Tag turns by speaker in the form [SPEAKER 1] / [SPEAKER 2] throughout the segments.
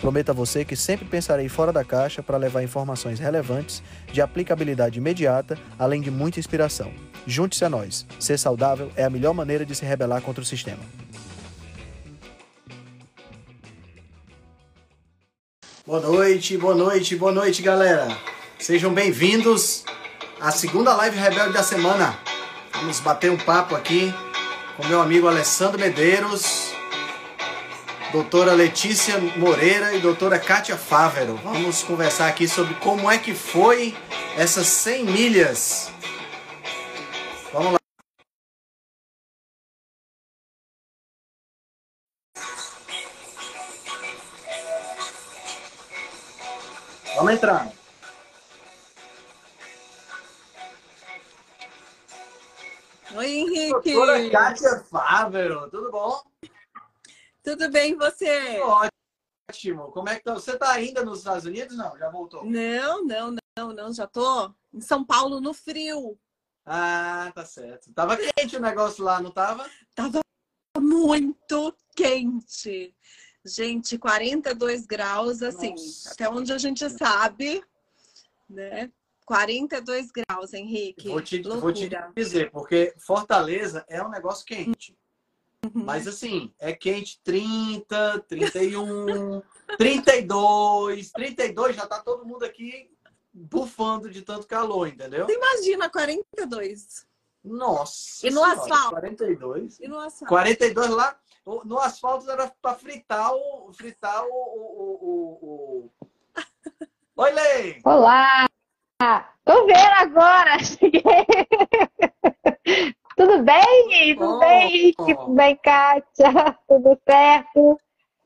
[SPEAKER 1] Prometo a você que sempre pensarei fora da caixa para levar informações relevantes, de aplicabilidade imediata, além de muita inspiração. Junte-se a nós. Ser saudável é a melhor maneira de se rebelar contra o sistema. Boa noite, boa noite, boa noite, galera. Sejam bem-vindos à segunda live rebelde da semana. Vamos bater um papo aqui com meu amigo Alessandro Medeiros, doutora Letícia Moreira e doutora Kátia Fávero. Vamos conversar aqui sobre como é que foi essas 100 milhas. Vamos lá. Vamos entrar.
[SPEAKER 2] Oi, Henrique.
[SPEAKER 1] Doutora Kátia Fávero, tudo bom?
[SPEAKER 2] Tudo bem, você?
[SPEAKER 1] Ótimo. Como é que tá? Você tá ainda nos Estados Unidos? Não, já voltou?
[SPEAKER 2] Não, não, não, não. Já tô em São Paulo no frio.
[SPEAKER 1] Ah, tá certo. Tava quente o negócio lá, não tava?
[SPEAKER 2] Tava muito quente. Gente, 42 graus, assim,
[SPEAKER 1] Nossa.
[SPEAKER 2] até onde a gente sabe, né? 42 graus, Henrique.
[SPEAKER 1] Vou te, vou te dizer, porque Fortaleza é um negócio quente.
[SPEAKER 2] Uhum.
[SPEAKER 1] Mas assim, é quente 30, 31, 32, 32, já tá todo mundo aqui bufando de tanto calor, entendeu?
[SPEAKER 2] Imagina 42.
[SPEAKER 1] Nossa.
[SPEAKER 2] E no
[SPEAKER 1] Senhora,
[SPEAKER 2] asfalto?
[SPEAKER 1] 42.
[SPEAKER 2] E no asfalto?
[SPEAKER 1] 42 lá, no asfalto era para fritar o. fritar o. o, o, o- Oi, Lei!
[SPEAKER 3] Olá! Tô vendo agora! Cheguei. Tudo bem? Tudo
[SPEAKER 1] Bom.
[SPEAKER 3] bem? Tudo bem, Kátia? Tudo certo?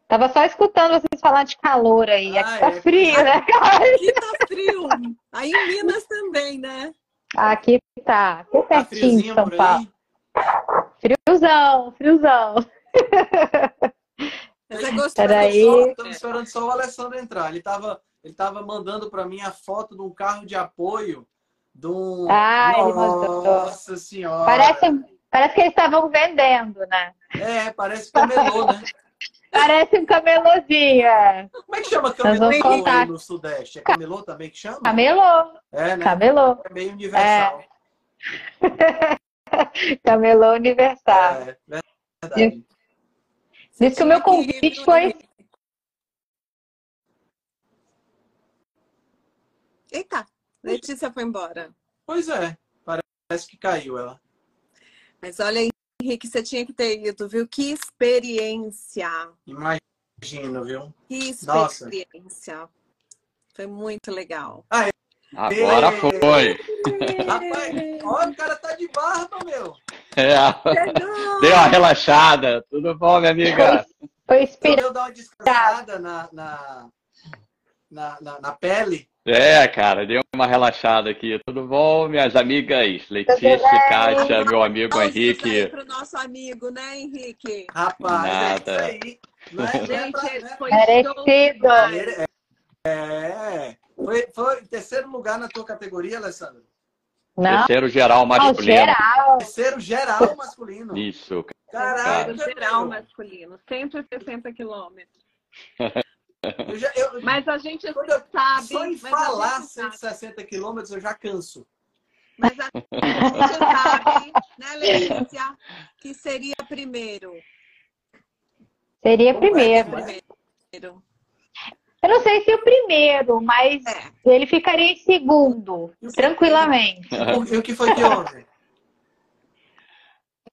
[SPEAKER 3] Tava só escutando vocês falar de calor aí.
[SPEAKER 1] Ah,
[SPEAKER 3] Aqui tá
[SPEAKER 1] é.
[SPEAKER 3] frio, né?
[SPEAKER 2] Aqui tá frio. Aí em Minas também, né?
[SPEAKER 3] Aqui tá. Aqui
[SPEAKER 1] Tá
[SPEAKER 3] pertinho de São Paulo. Friozão, friozão.
[SPEAKER 2] Mas é gostoso.
[SPEAKER 3] Peraí.
[SPEAKER 1] Estamos esperando só o Alessandro entrar. Ele tava, ele tava mandando para mim a foto de um carro de apoio. Um...
[SPEAKER 3] Ah.
[SPEAKER 1] Nossa senhora!
[SPEAKER 3] Parece, parece que eles estavam vendendo, né?
[SPEAKER 1] É, parece camelô, né?
[SPEAKER 3] Parece um camelôzinho, é.
[SPEAKER 1] Como é que chama camelô aí no Sudeste? É camelô também que chama?
[SPEAKER 3] Camelô,
[SPEAKER 1] É, né?
[SPEAKER 3] camelô.
[SPEAKER 1] É meio universal.
[SPEAKER 3] Camelô universal.
[SPEAKER 1] É, verdade.
[SPEAKER 3] Diz que o meu convite foi
[SPEAKER 2] Eita, Letícia foi embora.
[SPEAKER 1] Pois é, parece que caiu ela.
[SPEAKER 2] Mas olha, Henrique, você tinha que ter ido, viu? Que experiência!
[SPEAKER 1] Imagino, viu?
[SPEAKER 2] Que
[SPEAKER 1] Nossa.
[SPEAKER 2] experiência! Foi muito legal.
[SPEAKER 4] Agora foi.
[SPEAKER 1] Rapaz, olha, o cara tá de barba, meu.
[SPEAKER 4] É, deu uma relaxada. Tudo bom, minha amiga?
[SPEAKER 3] Foi inspirado.
[SPEAKER 1] Eu dar uma descansada na, na, na, na, na pele.
[SPEAKER 4] É, cara, deu uma relaxada aqui. Tudo bom, minhas amigas? Letícia? Kátia, meu amigo
[SPEAKER 2] aí
[SPEAKER 4] Henrique.
[SPEAKER 2] pro nosso amigo, né, Henrique?
[SPEAKER 1] Rapaz,
[SPEAKER 4] Nada.
[SPEAKER 1] é isso aí. Não é, não é pra-
[SPEAKER 2] Gente,
[SPEAKER 1] né?
[SPEAKER 2] foi
[SPEAKER 3] Merecido.
[SPEAKER 2] show.
[SPEAKER 1] É. Foi, foi em terceiro lugar na tua categoria, Alessandro?
[SPEAKER 3] Não,
[SPEAKER 4] Terceiro geral
[SPEAKER 3] não,
[SPEAKER 4] masculino.
[SPEAKER 3] geral.
[SPEAKER 1] Terceiro geral masculino.
[SPEAKER 4] Isso.
[SPEAKER 1] Caraca,
[SPEAKER 2] Terceiro geral masculino, 160 quilômetros.
[SPEAKER 1] Eu já, eu,
[SPEAKER 2] Mas a gente
[SPEAKER 1] quando eu,
[SPEAKER 2] sabe.
[SPEAKER 1] só em falar
[SPEAKER 2] gente sabe.
[SPEAKER 1] 160 quilômetros eu já canso.
[SPEAKER 2] Mas a gente sabe, né, Letícia, que seria primeiro.
[SPEAKER 3] Seria
[SPEAKER 1] é
[SPEAKER 3] primeiro.
[SPEAKER 1] vai?
[SPEAKER 2] Primeiro.
[SPEAKER 3] Eu não sei se o primeiro, mas
[SPEAKER 2] É.
[SPEAKER 3] ele ficaria em segundo,
[SPEAKER 1] E
[SPEAKER 3] tranquilamente.
[SPEAKER 1] E o que foi que houve?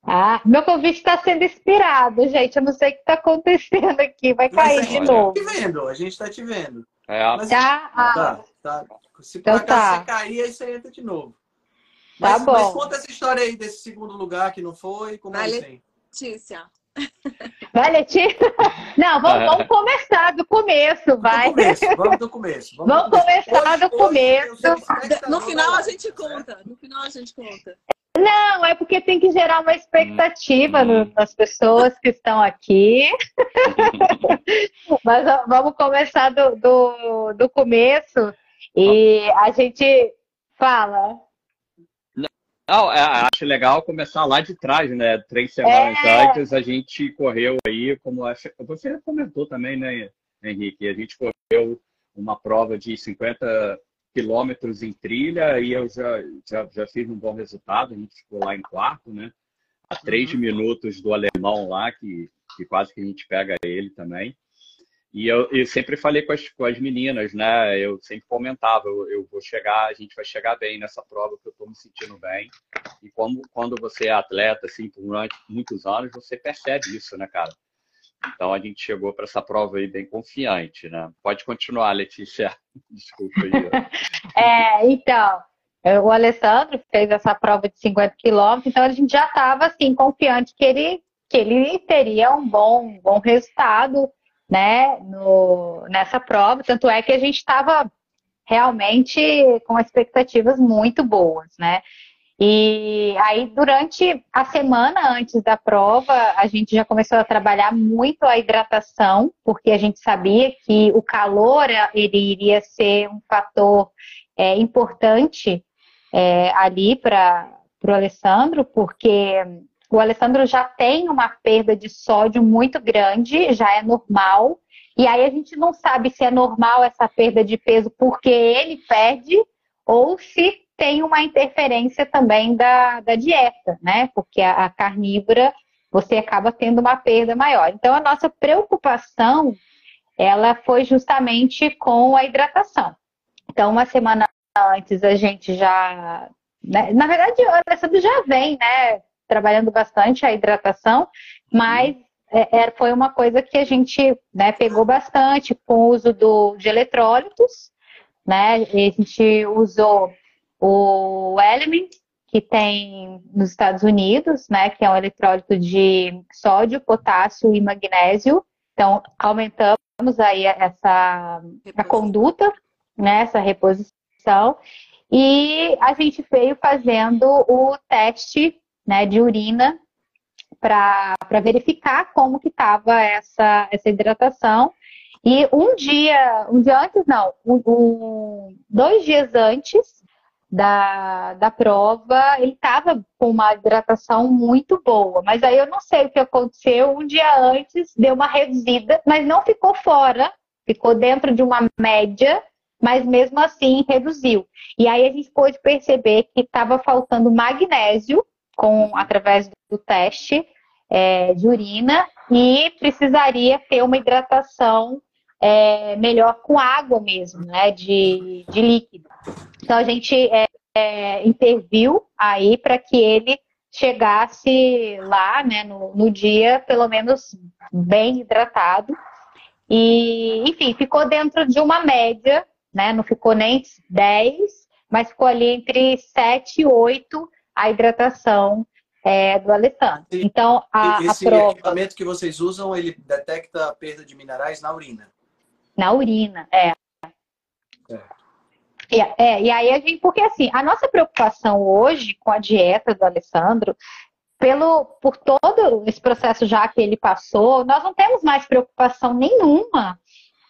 [SPEAKER 3] Ah, meu convite está sendo inspirado, gente. Eu não sei o que está acontecendo aqui. Vai cair
[SPEAKER 1] a
[SPEAKER 3] de
[SPEAKER 1] gente
[SPEAKER 3] novo.
[SPEAKER 1] tá te vendo, a gente tá te vendo.
[SPEAKER 4] É,
[SPEAKER 1] Mas,
[SPEAKER 3] Tá? Ah,
[SPEAKER 1] tá, tá. Se
[SPEAKER 3] Então tá.
[SPEAKER 1] você cair, aí você entra de novo.
[SPEAKER 3] Tá
[SPEAKER 1] Mas,
[SPEAKER 3] bom.
[SPEAKER 1] mas conta essa história aí desse segundo lugar que não foi, como
[SPEAKER 2] Vai,
[SPEAKER 1] é assim?
[SPEAKER 2] Letícia,
[SPEAKER 3] Vai, Letícia? Não, vamos, vamos, começar do começo, vai.
[SPEAKER 1] Do começo, vamos do começo.
[SPEAKER 3] Vamos, vamos começar hoje, do começo.
[SPEAKER 2] Hoje, no final a gente conta. No final a gente conta.
[SPEAKER 3] Não, é porque tem que gerar uma expectativa hum. nas pessoas que estão aqui. Mas vamos começar do, do, do começo. E a gente fala.
[SPEAKER 4] Não, é, acho legal começar lá de trás, né? Três semanas é... antes a gente correu aí, como você comentou também, né, Henrique? A gente correu uma prova de 50 quilômetros em trilha e eu já, já, já fiz um bom resultado. A gente ficou lá em quarto, né? A três uhum. minutos do alemão lá, que, que quase que a gente pega ele também. E eu, eu, sempre falei com as, com as meninas, né? Eu sempre comentava, eu, eu, vou chegar, a gente vai chegar bem nessa prova que eu estou me sentindo bem. E como, quando você é atleta, assim, por muitos anos, você percebe isso, né, cara? Então a gente chegou para essa prova aí bem confiante, né? Pode continuar, Letícia. Desculpa aí.
[SPEAKER 3] é, então, o Alessandro fez essa prova de 50 quilômetros, então a gente já estava assim confiante que ele que ele teria um bom, bom resultado, né, no, nessa prova. Tanto é que a gente estava realmente com expectativas muito boas, né? E aí, durante a semana antes da prova, a gente já começou a trabalhar muito a hidratação, porque a gente sabia que o calor ele iria ser um fator é, importante é, ali para o Alessandro, porque o Alessandro já tem uma perda de sódio muito grande, já é normal. E aí a gente não sabe se é normal essa perda de peso porque ele perde ou se tem uma interferência também da, da dieta, né? Porque a, a carnívora você acaba tendo uma perda maior. Então a nossa preocupação ela foi justamente com a hidratação. Então uma semana antes a gente já, né? na verdade o Alessandro já vem, né? Trabalhando bastante a hidratação, mas é, é, foi uma coisa que a gente né, pegou bastante com o uso do, de eletrólitos, né? A gente usou o Element, que tem nos Estados Unidos, né, que é um eletrólito de sódio, potássio e magnésio. Então, aumentamos aí essa a conduta, né, essa reposição. E a gente veio fazendo o teste né, de urina para verificar como que estava essa, essa hidratação. E um dia, um dia antes, não, um, um, dois dias antes, da, da prova, ele estava com uma hidratação muito boa. Mas aí eu não sei o que aconteceu. Um dia antes deu uma reduzida, mas não ficou fora, ficou dentro de uma média, mas mesmo assim reduziu. E aí a gente pôde perceber que estava faltando magnésio com através do teste é, de urina e precisaria ter uma hidratação é, melhor com água mesmo, né, de, de líquido. Então a gente é, é, interviu aí para que ele chegasse lá, né, no, no dia pelo menos bem hidratado. E, enfim, ficou dentro de uma média, né, não ficou nem 10, mas ficou ali entre 7 e 8 a hidratação é, do Alessandro. Então, a,
[SPEAKER 1] esse
[SPEAKER 3] a prova...
[SPEAKER 1] equipamento que vocês usam, ele detecta a perda de minerais na urina?
[SPEAKER 3] Na urina, é. é. É, é, e aí a gente, porque assim, a nossa preocupação hoje com a dieta do Alessandro, pelo, por todo esse processo já que ele passou, nós não temos mais preocupação nenhuma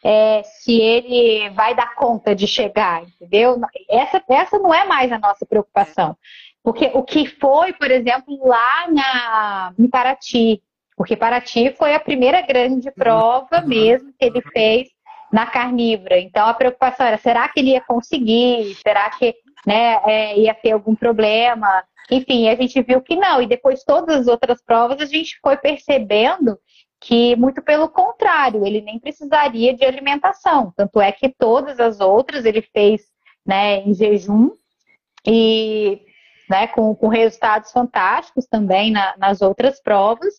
[SPEAKER 3] é, se ele vai dar conta de chegar, entendeu? Essa, essa não é mais a nossa preocupação. Porque o que foi, por exemplo, lá na, em Paraty, porque Paraty foi a primeira grande prova mesmo que ele fez na carnívora. Então a preocupação era: será que ele ia conseguir? Será que né, é, ia ter algum problema? Enfim, a gente viu que não. E depois todas as outras provas a gente foi percebendo que, muito pelo contrário, ele nem precisaria de alimentação. Tanto é que todas as outras ele fez né, em jejum e né, com, com resultados fantásticos também na, nas outras provas.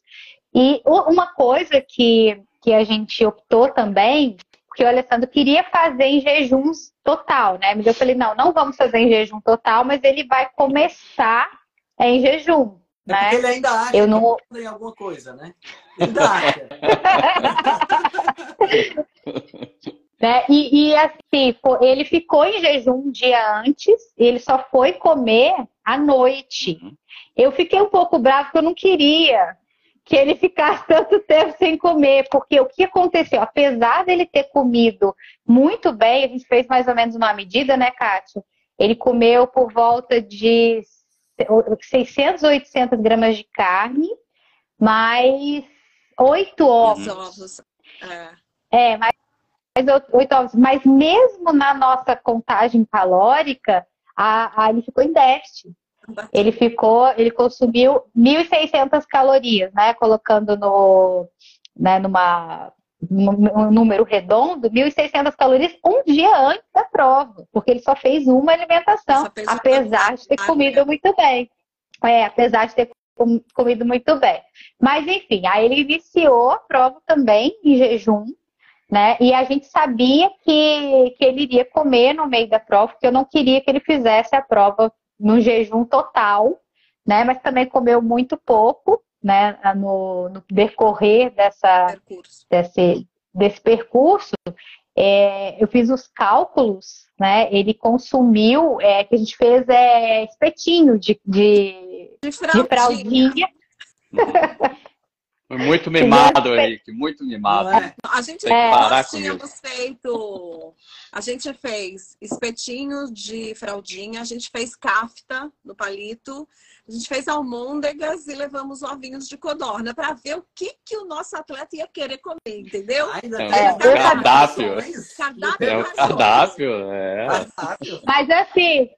[SPEAKER 3] E uma coisa que, que a gente optou também porque o Alessandro queria fazer em jejuns total, né? Mas eu falei, não, não vamos fazer em jejum total, mas ele vai começar em jejum,
[SPEAKER 1] É
[SPEAKER 3] né?
[SPEAKER 1] ele ainda acha
[SPEAKER 3] Eu
[SPEAKER 1] que
[SPEAKER 3] não-
[SPEAKER 1] manda em alguma coisa, né? Ele ainda acha.
[SPEAKER 3] Né? E, e, assim, ele ficou em jejum um dia antes, ele só foi comer à noite.
[SPEAKER 4] Uhum.
[SPEAKER 3] Eu fiquei um pouco bravo porque eu não queria que ele ficasse tanto tempo sem comer, porque o que aconteceu? Apesar dele ter comido muito bem, a gente fez mais ou menos uma medida, né, Kátia? Ele comeu por volta de 600, 800 gramas de carne, mais oito ovos.
[SPEAKER 2] Os ovos. É.
[SPEAKER 3] É, mais mais oito ovos. Mas mesmo na nossa contagem calórica, a, a- ele ficou em déficit. Ele ficou, ele consumiu 1.600 calorias, né? Colocando no, né, numa um número redondo, 1.600 calorias um dia antes da prova, porque ele só fez uma alimentação,
[SPEAKER 2] fez uma
[SPEAKER 3] apesar de ter comido muito bem. É, apesar de ter com- comido muito bem. Mas enfim, aí ele iniciou a prova também em jejum, né? E a gente sabia que, que ele iria comer no meio da prova, porque eu não queria que ele fizesse a prova no jejum total, né? Mas também comeu muito pouco, né? No, no decorrer dessa,
[SPEAKER 2] Percurso.
[SPEAKER 3] desse, desse percurso, é, eu fiz os cálculos, né? Ele consumiu, é, que a gente fez é, espetinho de, de,
[SPEAKER 2] De
[SPEAKER 3] de
[SPEAKER 2] fraldinha.
[SPEAKER 4] Foi muito mimado,
[SPEAKER 3] Henrique.
[SPEAKER 4] Muito mimado.
[SPEAKER 1] É?
[SPEAKER 2] A gente
[SPEAKER 3] É.
[SPEAKER 2] nós
[SPEAKER 4] com
[SPEAKER 2] tínhamos
[SPEAKER 4] isso.
[SPEAKER 2] feito. A gente fez espetinho de fraldinha, a gente fez kafta no palito, a gente fez almôndegas e levamos ovinhos de codorna para ver o que, que o nosso atleta ia querer comer, entendeu?
[SPEAKER 1] Ainda
[SPEAKER 4] É,
[SPEAKER 3] é,
[SPEAKER 1] essas
[SPEAKER 4] cardápio.
[SPEAKER 2] Cardápio
[SPEAKER 4] É o cardápio, é.
[SPEAKER 1] Cardápio.
[SPEAKER 3] Mas assim,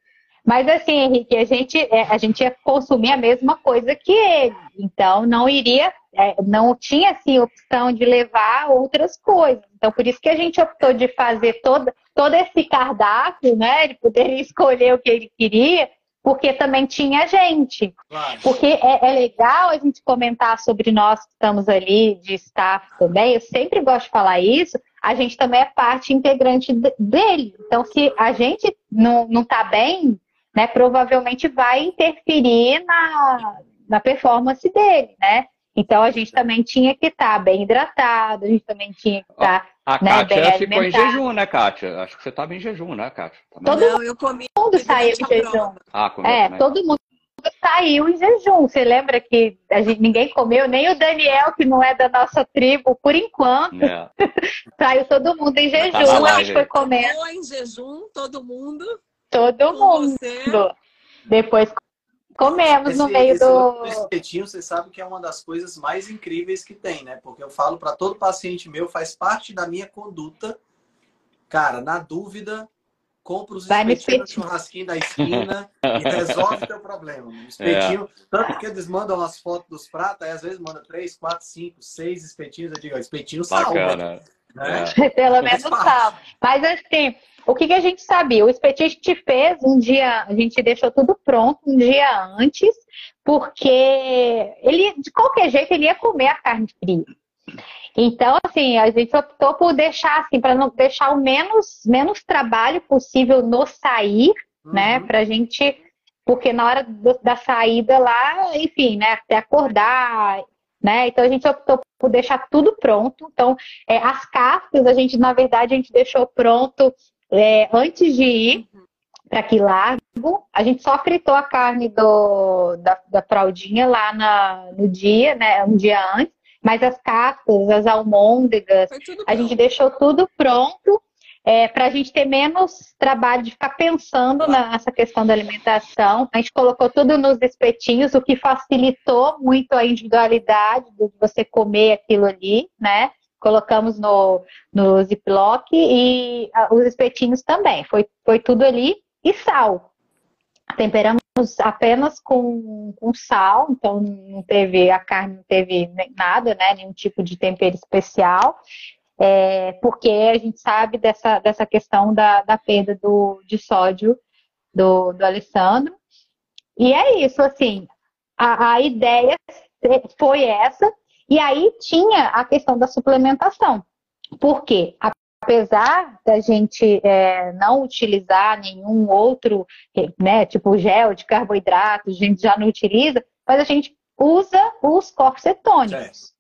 [SPEAKER 3] mas assim, Henrique, a gente, é, a gente ia consumir a mesma coisa que ele. Então não iria, é, não tinha assim opção de levar outras coisas. Então por isso que a gente optou de fazer todo, todo esse cardápio, né? Ele poderia escolher o que ele queria, porque também tinha gente.
[SPEAKER 1] Claro.
[SPEAKER 3] Porque é, é legal a gente comentar sobre nós que estamos ali de staff também. Eu sempre gosto de falar isso. A gente também é parte integrante de- dele. Então, se a gente não, não tá bem, né, provavelmente vai interferir na, na performance dele, né? Então, a gente também tinha que estar bem hidratado, a gente também tinha que estar.
[SPEAKER 4] A
[SPEAKER 3] Né,
[SPEAKER 4] Kátia
[SPEAKER 3] bem
[SPEAKER 4] ficou em
[SPEAKER 3] alimentado.
[SPEAKER 4] jejum, né, Kátia? Acho que você estava em jejum, né, Kátia? Também.
[SPEAKER 3] Todo
[SPEAKER 2] Não, eu comi
[SPEAKER 3] mundo saiu em jejum.
[SPEAKER 4] Ah, comeu
[SPEAKER 3] É,
[SPEAKER 4] também.
[SPEAKER 3] todo mundo saiu em jejum. Você lembra que a gente, ninguém comeu, nem o Daniel, que não é da nossa tribo, por enquanto,
[SPEAKER 4] É.
[SPEAKER 3] saiu todo mundo em jejum.
[SPEAKER 4] Tá na
[SPEAKER 3] a gente foi
[SPEAKER 2] Tomou em jejum, todo mundo.
[SPEAKER 3] Todo
[SPEAKER 2] Com
[SPEAKER 3] mundo.
[SPEAKER 2] você.
[SPEAKER 3] Depois comemos no
[SPEAKER 1] Esse-
[SPEAKER 3] meio
[SPEAKER 1] esse
[SPEAKER 3] do.
[SPEAKER 1] espetinho, você sabe que é uma das coisas mais incríveis que tem, né? Porque eu falo para todo paciente meu, faz parte da minha conduta. Cara, na dúvida, compra os
[SPEAKER 3] Vai no
[SPEAKER 1] espetinhos no churrasquinho da esquina e resolve teu problema. Espetinho, tanto que eles mandam as fotos dos pratos, aí às vezes manda três, quatro, cinco, seis espetinhos. Eu digo, ó, espetinho salva.
[SPEAKER 4] Bacana.
[SPEAKER 1] Né?
[SPEAKER 4] É.
[SPEAKER 3] Pelo menos tal. Mas assim, o que, que a gente sabia? O espetinho fez um dia, a gente deixou tudo pronto um dia antes, porque ele, de qualquer jeito, ele ia comer a carne fria. Então, assim, a gente optou por deixar assim, para não deixar o menos, menos trabalho possível no sair, né?
[SPEAKER 1] Uhum.
[SPEAKER 3] Pra gente. Porque na hora do- da saída lá, enfim, né? Até acordar, né? Então a gente optou por deixar tudo pronto. Então, é, as cascas, a gente, na verdade, a gente deixou pronto é, antes de ir para Quilargo. A gente só fritou a carne do, da, da fraldinha lá na, no dia, né? Um dia antes. Mas as cascas, as almôndegas, a gente deixou tudo pronto é, para a gente ter menos trabalho de ficar pensando nessa questão da alimentação. A gente colocou tudo nos espetinhos, o que facilitou muito a individualidade de você comer aquilo ali, né? Colocamos no, no Ziploc e os espetinhos também. Foi, foi tudo ali e sal. Temperamos apenas com, com sal, então não teve, a carne não teve nada, né? Nenhum tipo de tempero especial. É, porque a gente sabe dessa, dessa questão da, da perda do, de sódio do, do Alessandro. E é isso, assim, a, a ideia foi essa, e aí tinha a questão da suplementação. Por quê? Apesar da gente é, não utilizar nenhum outro, né, tipo gel de carboidratos, a gente já não utiliza, mas a gente usa os corpos cetônicos.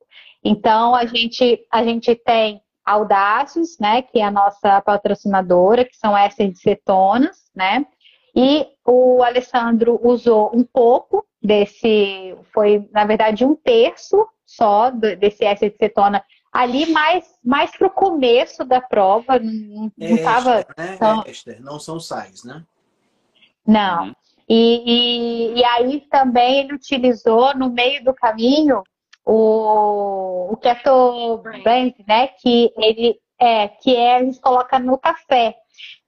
[SPEAKER 3] Então, a gente, a gente tem Audácios, né, que é a nossa patrocinadora, que são essas de cetonas, né? E o Alessandro usou um pouco desse, foi na verdade um terço só desse éster de cetona ali mais, mais para o começo da prova, não estava.
[SPEAKER 1] né? tão... Éster, não são sais, né?
[SPEAKER 3] Não. Uhum. E, e, e, aí também ele utilizou no meio do caminho o, o keto blend, né? Que ele é que é, a gente coloca no café.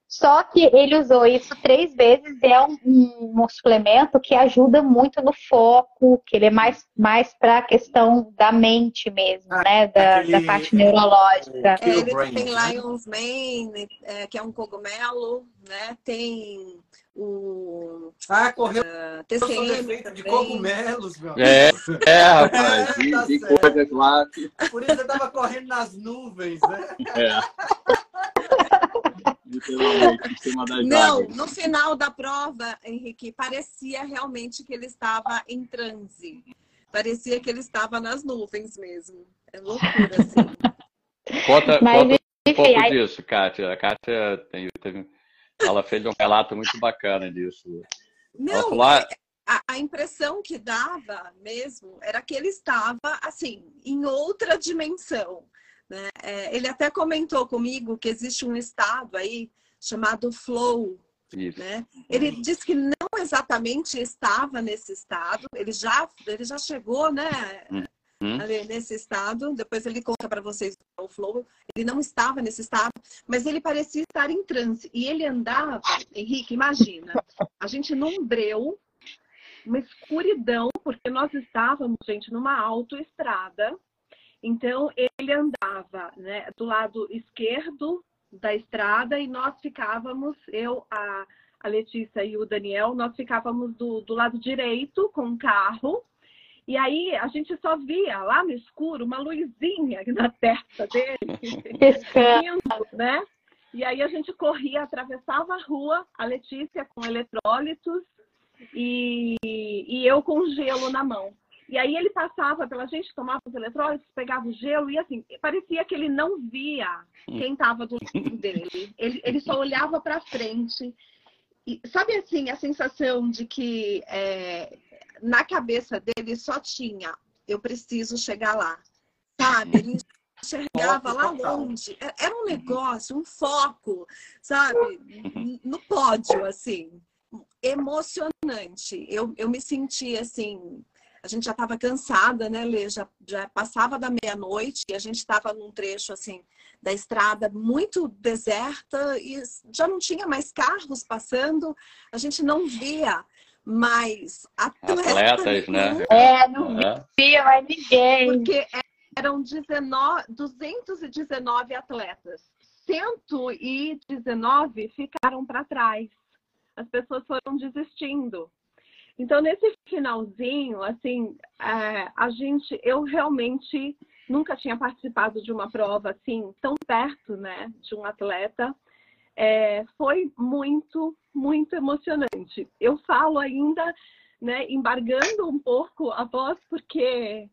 [SPEAKER 3] Só que ele usou isso três vezes e é um, um, suplemento que ajuda muito no foco, que ele é mais, mais para a questão da mente mesmo, ah, né? Da, aquele, da parte neurológica.
[SPEAKER 2] É, ele tem né? Lion's Mane, é, que é um cogumelo, né? Tem o.
[SPEAKER 1] Ah, correu. Uh, TCM de cogumelos, meu
[SPEAKER 4] é, amigo. É, é rapaz, é, tá de, coisas lá.
[SPEAKER 1] Por isso eu tava correndo nas nuvens, né?
[SPEAKER 4] É.
[SPEAKER 2] Não, no final da prova, Henrique, parecia realmente que ele estava em transe. Parecia que ele estava nas nuvens mesmo. É loucura, assim.
[SPEAKER 4] Conta, Mas, conta um pouco aí... disso, Kátia. A Kátia tem, teve, ela fez um relato muito bacana disso.
[SPEAKER 2] Não, falou, ah, a, a, impressão que dava mesmo era que ele estava, assim, em outra dimensão. Né? É, ele até comentou comigo que existe um estado aí chamado flow. Né? Ele disse que não exatamente estava nesse estado, ele já, ele já chegou né, uhum. Ali nesse estado, depois ele conta para vocês o flow. Ele não estava nesse estado, mas ele parecia estar em transe. E ele andava, Henrique, imagina, a gente num breu, uma escuridão, porque nós estávamos, gente, numa autoestrada, então, ele andava né, do lado esquerdo da estrada e nós ficávamos, eu, a, a Letícia e o Daniel, nós ficávamos do, do lado direito com o carro. E aí a gente só via lá no escuro uma luzinha na testa dele, né? E aí a gente corria, atravessava a rua, a Letícia com eletrólitos e, e eu com gelo na mão. E aí ele passava pela gente, tomava os eletrólitos, pegava o gelo e assim, parecia que ele não via quem estava do lado dele. Ele, ele só olhava para frente. E sabe assim, a sensação de que é, na cabeça dele só tinha eu preciso chegar lá. Sabe? Ele enxergava lá longe. É, era um negócio, um foco, sabe? No pódio, assim. Emocionante. Eu, eu me senti assim a gente já estava cansada, né, Lê? Já, já passava da meia-noite e a gente estava num trecho assim da estrada muito deserta e já não tinha mais carros passando, a gente não via mais
[SPEAKER 4] atletas, atletas né?
[SPEAKER 3] É, não via mais ninguém.
[SPEAKER 2] Porque eram 19, 219 atletas. 119 ficaram para trás. As pessoas foram desistindo. Então, nesse finalzinho, assim, é, a gente, eu realmente nunca tinha participado de uma prova assim, tão perto, né, de um atleta. É, foi muito, muito emocionante. Eu falo ainda, né, embargando um pouco a voz, porque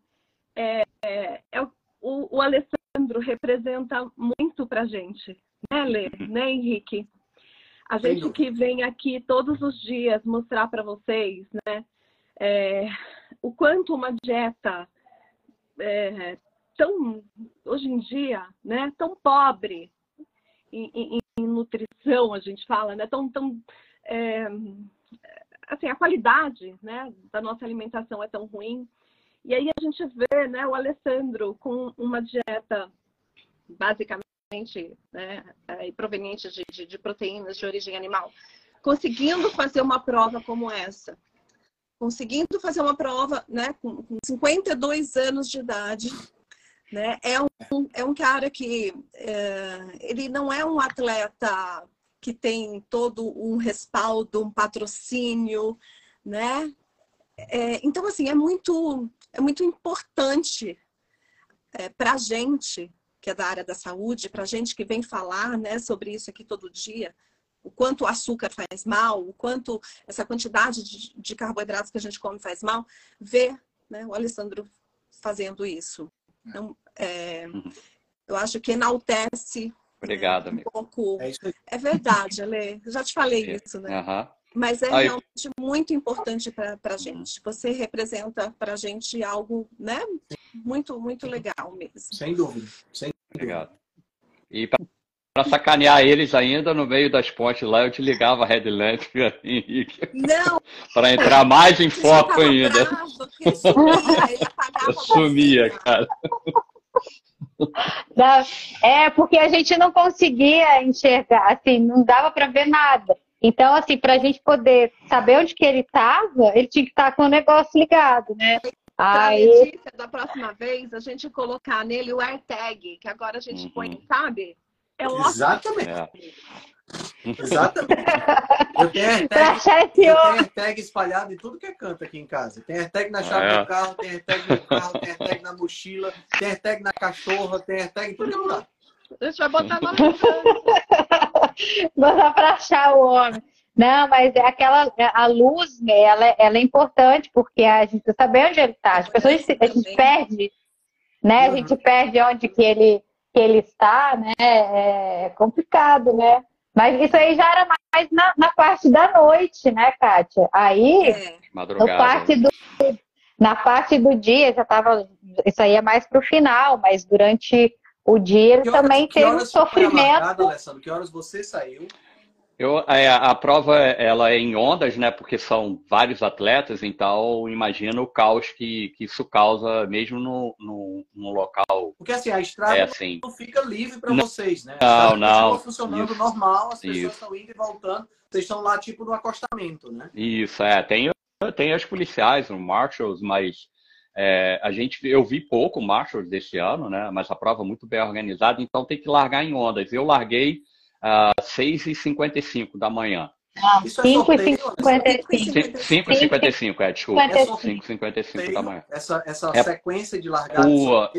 [SPEAKER 2] é, é, é o, o, Alessandro representa muito pra gente, né, Lê, né, Henrique? A gente que vem aqui todos os dias mostrar para vocês, né, é, o quanto uma dieta é, tão, hoje em dia, né, tão pobre em, em, nutrição, a gente fala, né, tão, tão é, assim, a qualidade, né, da nossa alimentação é tão ruim. E aí a gente vê, né, o Alessandro com uma dieta basicamente né, é, provenientes de, de, de proteínas de origem animal, conseguindo fazer uma prova como essa, conseguindo fazer uma prova né, com 52 anos de idade, né, é, um, é um cara que é, ele não é um atleta que tem todo um respaldo, um patrocínio, né? É, então, assim, é muito, é muito importante é, para a gente que é da área da saúde, para gente que vem falar né, sobre isso aqui todo dia, o quanto o açúcar faz mal, o quanto essa quantidade de, de carboidratos que a gente come faz mal, ver né, o Alessandro fazendo isso. Então, é, uhum. eu acho que enaltece
[SPEAKER 4] Obrigado,
[SPEAKER 2] um
[SPEAKER 4] amigo.
[SPEAKER 2] pouco. É, é verdade, Ale. Eu já te falei
[SPEAKER 4] é.
[SPEAKER 2] isso, né?
[SPEAKER 4] Uhum.
[SPEAKER 2] Mas é Aí... realmente muito importante para a gente. Você representa para a gente algo, né? Muito, muito legal mesmo.
[SPEAKER 1] Sem dúvida. Sem
[SPEAKER 4] Obrigado. E para sacanear eles ainda, no meio das pontes lá, eu te ligava a Headlamp, Henrique.
[SPEAKER 2] Não!
[SPEAKER 4] para entrar mais em foco ainda. Bravo, sumia, eu sumia, cara.
[SPEAKER 3] É, porque a gente não conseguia enxergar, assim, não dava para ver nada. Então, assim, para a gente poder saber onde que ele estava, ele tinha que estar com o negócio ligado, né?
[SPEAKER 2] Aí... dica da próxima vez, a gente colocar nele o AirTag, que agora a gente uhum. põe, sabe?
[SPEAKER 1] É Exatamente. É. Exatamente. Eu tenho AirTag, eu tenho AirTag espalhado em tudo que é canto aqui em casa. Tem AirTag na chave é. do carro, tem AirTag no carro, tem AirTag na mochila, tem AirTag na cachorra, tem AirTag em tudo que é lugar.
[SPEAKER 2] A gente vai botar na
[SPEAKER 3] Botar para achar o homem. Não, mas é aquela a luz, né, ela, é, ela é importante porque a gente sabe onde ele está. As pessoas a gente perde, né? A gente perde onde que ele ele está, né? É complicado, né? Mas isso aí já era mais na, na parte da noite, né, Kátia? Aí, é. no parte do, na parte do dia já estava. Isso aí é mais para o final, mas durante o dia ele também teve um sofrimento. Marcado,
[SPEAKER 1] Alessandro? Que horas você saiu?
[SPEAKER 4] Eu, a, é, a, prova ela é em ondas, né? Porque são vários atletas, então imagina o caos que, que isso causa mesmo no, no, no local.
[SPEAKER 1] Porque assim, a estrada é assim. não fica livre para vocês, né?
[SPEAKER 4] A não, não.
[SPEAKER 1] funcionando isso. normal, as pessoas isso. estão indo e voltando. Vocês estão lá tipo no acostamento, né?
[SPEAKER 4] Isso, é. Tem, tem as policiais, os marshals, mas é, a gente, eu vi pouco marshals desse ano, né? Mas a prova muito bem organizada, então tem que largar em ondas. Eu larguei às uh, 6h55 da manhã.
[SPEAKER 3] Ah, 5h55.
[SPEAKER 4] 5h55, é, desculpa. 5h55 da manhã.
[SPEAKER 1] Essa, essa é sequência de largadas.
[SPEAKER 4] Por,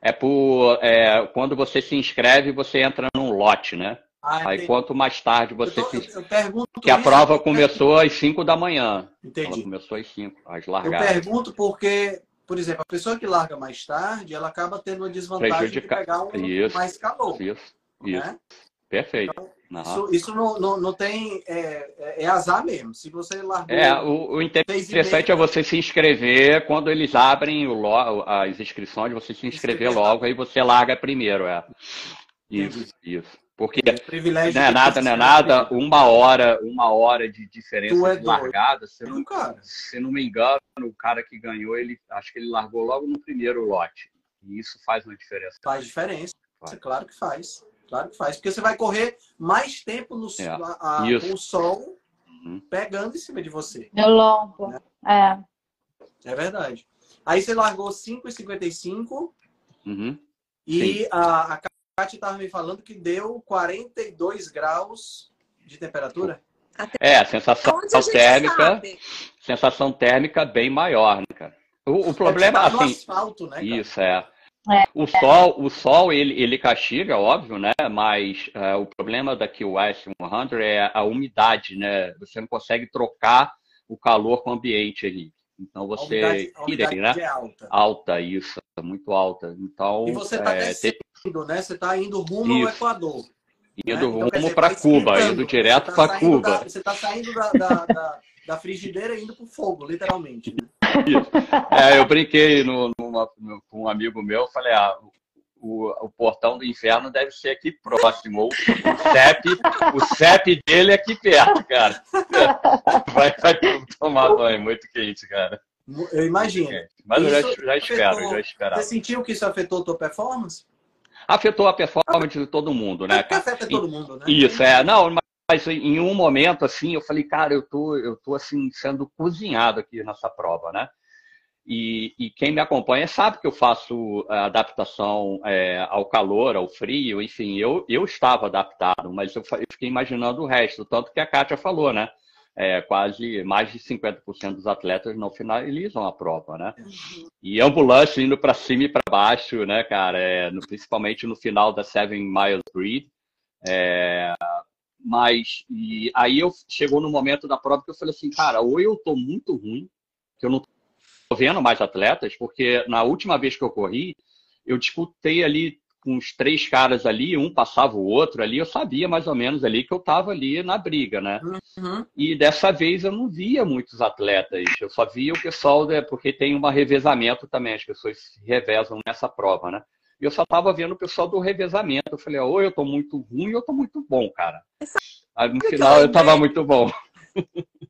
[SPEAKER 4] é por. É, quando você se inscreve, você entra num lote, né? Ah, Aí quanto mais tarde você eu,
[SPEAKER 1] eu pergunto
[SPEAKER 4] que a prova começou às 5 da manhã. Entendi. Ela começou às 5, às largadas.
[SPEAKER 1] Eu pergunto porque, por exemplo, a pessoa que larga mais tarde, ela acaba tendo uma desvantagem Prejudica... de pegar um
[SPEAKER 4] isso,
[SPEAKER 1] mais calor.
[SPEAKER 4] Isso, isso. Né? Perfeito.
[SPEAKER 1] Então, uhum. Isso, isso não, não, não tem. É, é, é, azar mesmo. Se você largou.
[SPEAKER 4] É, o, o interessante é você se inscrever quando eles abrem o, as inscrições, você se inscrever logo, aí você larga primeiro. É. Isso, Entendi. isso. Porque
[SPEAKER 1] é
[SPEAKER 4] não é nada, não é nada, uma hora, uma hora de diferença é de largada. Se não, se não me engano, o cara que ganhou, ele acho que ele largou logo no primeiro lote. E isso faz uma diferença.
[SPEAKER 1] Faz diferença, faz. claro que faz. Claro que faz. Porque você vai correr mais tempo no, é. a, a, com o sol uhum. pegando em cima de você.
[SPEAKER 3] É longo. Né?
[SPEAKER 1] É. É verdade. Aí você largou 5,55 uhum. e a, a Kátia estava me falando que deu 42 graus de temperatura.
[SPEAKER 4] É, a sensação a térmica, sabe? sensação térmica bem maior, né, cara? O, o problema,
[SPEAKER 1] é
[SPEAKER 4] tá assim,
[SPEAKER 1] asfalto, né, cara?
[SPEAKER 4] isso é. É. O sol, o sol ele, ele castiga, óbvio, né? Mas uh, o problema da QS 100 é a umidade, né? Você não consegue trocar o calor com o ambiente ali. Então você a umidade, a umidade né? é alta. Alta, isso, muito alta. Então
[SPEAKER 1] e você está é, indo, né? Você está indo rumo Isso. ao Equador.
[SPEAKER 4] Indo né? rumo então, para Cuba, indo direto tá para Cuba.
[SPEAKER 1] Da, você está saindo da, da, da, da, frigideira e indo para o fogo, literalmente. Né?
[SPEAKER 4] É, eu brinquei no, numa, no, com um amigo meu, falei, ah, o, o, portão do inferno deve ser aqui próximo. Ou o CEP, o CEP dele é aqui perto, cara. Vai, vai tomar banho, muito quente, cara.
[SPEAKER 1] Eu imagino.
[SPEAKER 4] Mas eu já, já espero, já esperava.
[SPEAKER 1] Você sentiu que isso afetou a tua performance?
[SPEAKER 4] afetou a performance de todo mundo, né?
[SPEAKER 1] Afeta todo mundo, né?
[SPEAKER 4] Isso, é. Não, mas em um momento, assim, eu falei, cara, eu tô, eu tô assim, sendo cozinhado aqui nessa prova, né? E, e quem me acompanha sabe que eu faço adaptação é, ao calor, ao frio, enfim, eu, eu estava adaptado, mas eu, eu fiquei imaginando o resto, tanto que a Kátia falou, né? é, quase mais de 50% dos atletas não finalizam a prova, né? Uhum. E ambulância indo para cima e para baixo, né, cara? É, no, principalmente no final da Seven Miles Grid. É, mas e aí eu chegou no momento da prova que eu falei assim, cara, ou eu tô muito ruim, que eu não vendo mais atletas, porque na última vez que eu corri, eu disputei ali com uns três caras ali, um passava o outro ali, eu sabia mais ou menos ali que eu estava ali na briga, né? Uhum. E dessa vez eu não via muitos atletas, eu só via o pessoal, né, porque tem um revezamento também, as pessoas se revezam nessa prova, né? E eu só estava vendo o pessoal do revezamento. Eu falei, ou eu estou muito ruim ou eu estou muito bom, cara. Aí, no final eu estava muito bom.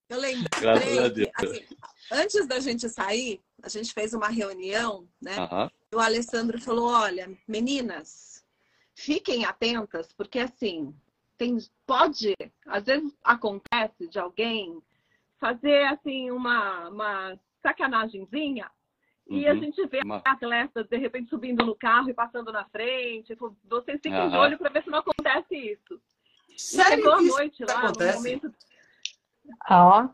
[SPEAKER 2] Eu lembrei, Graças a Deus. Assim, antes da gente sair, a gente fez uma reunião, né? Uhum. E o Alessandro falou: olha, meninas, fiquem atentas, porque assim, tem, pode, às vezes acontece de alguém fazer assim uma, uma sacanagemzinha e uhum. a gente vê uma... atletas de repente subindo no carro e passando na frente. Vocês ficam uhum. de olho para ver se não acontece isso.
[SPEAKER 1] Sério? chegou a noite lá, acontece? no momento.
[SPEAKER 3] Ó.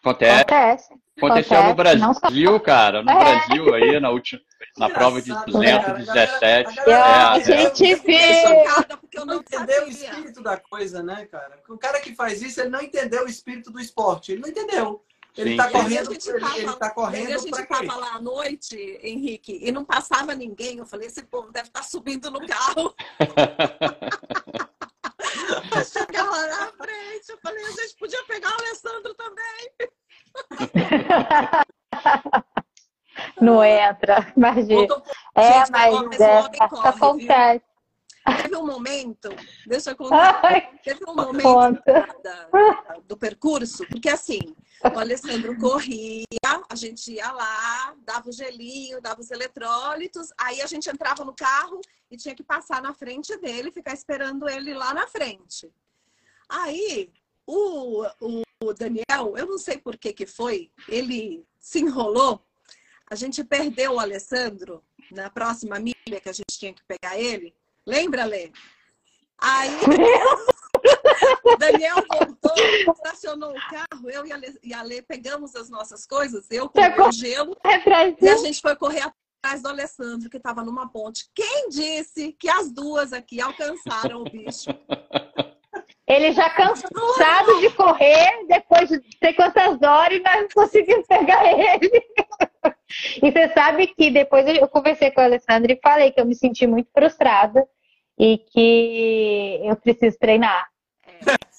[SPEAKER 4] Acontece. Acontece. Aconteceu no Brasil, cara. No é. Brasil aí, na última. Na prova de 217.
[SPEAKER 3] É, a gente vê.
[SPEAKER 1] Porque não entendeu o espírito da coisa, né, cara? O cara que faz isso, ele não entendeu o espírito do esporte. Ele não entendeu. Ele está correndo, ele, tava, ele tá correndo.
[SPEAKER 2] a gente estava lá à noite, Henrique, e não passava ninguém. Eu falei, esse povo deve estar tá subindo no carro. Chegava lá na frente, eu falei, a gente podia pegar o Alessandro também.
[SPEAKER 3] Não entra, imagina. É, mas é, acontece.
[SPEAKER 2] Teve um momento, deixa eu contar, teve um momento da, do percurso, porque assim, o Alessandro corria, a gente ia lá, dava o gelinho, dava os eletrólitos, aí a gente entrava no carro e tinha que passar na frente dele, ficar esperando ele lá na frente. Aí, o, o Daniel, eu não sei por que que foi, ele se enrolou, a gente perdeu o Alessandro na próxima milha que a gente tinha que pegar ele, Lembra, Lê? Aí, Daniel voltou, estacionou o carro, eu e a, Lê, e a Lê pegamos as nossas coisas, eu com o gelo, e a gente foi correr atrás do Alessandro, que estava numa ponte. Quem disse que as duas aqui alcançaram o bicho?
[SPEAKER 3] Ele já cansado de correr, depois de sei quantas horas, e nós conseguimos pegar ele. E você sabe que depois eu conversei com o Alessandro e falei que eu me senti muito frustrada e que eu preciso treinar.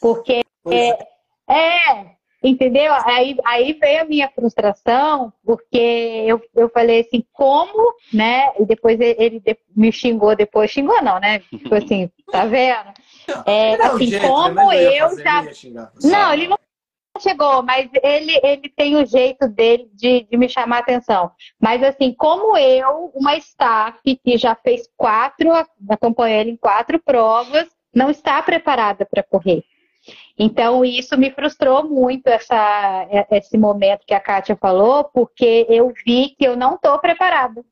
[SPEAKER 3] Porque é, é, entendeu? Aí, aí veio a minha frustração, porque eu, eu falei assim, como, né? E depois ele me xingou, depois xingou não, né? Tipo assim, tá vendo? É, assim, jeito, como eu já. Não, ele não chegou, mas ele, ele tem o jeito dele de, de me chamar a atenção. Mas assim, como eu, uma staff que já fez quatro, acompanhei ele em quatro provas, não está preparada para correr. Então, isso me frustrou muito, essa, esse momento que a Kátia falou, porque eu vi que eu não estou preparada.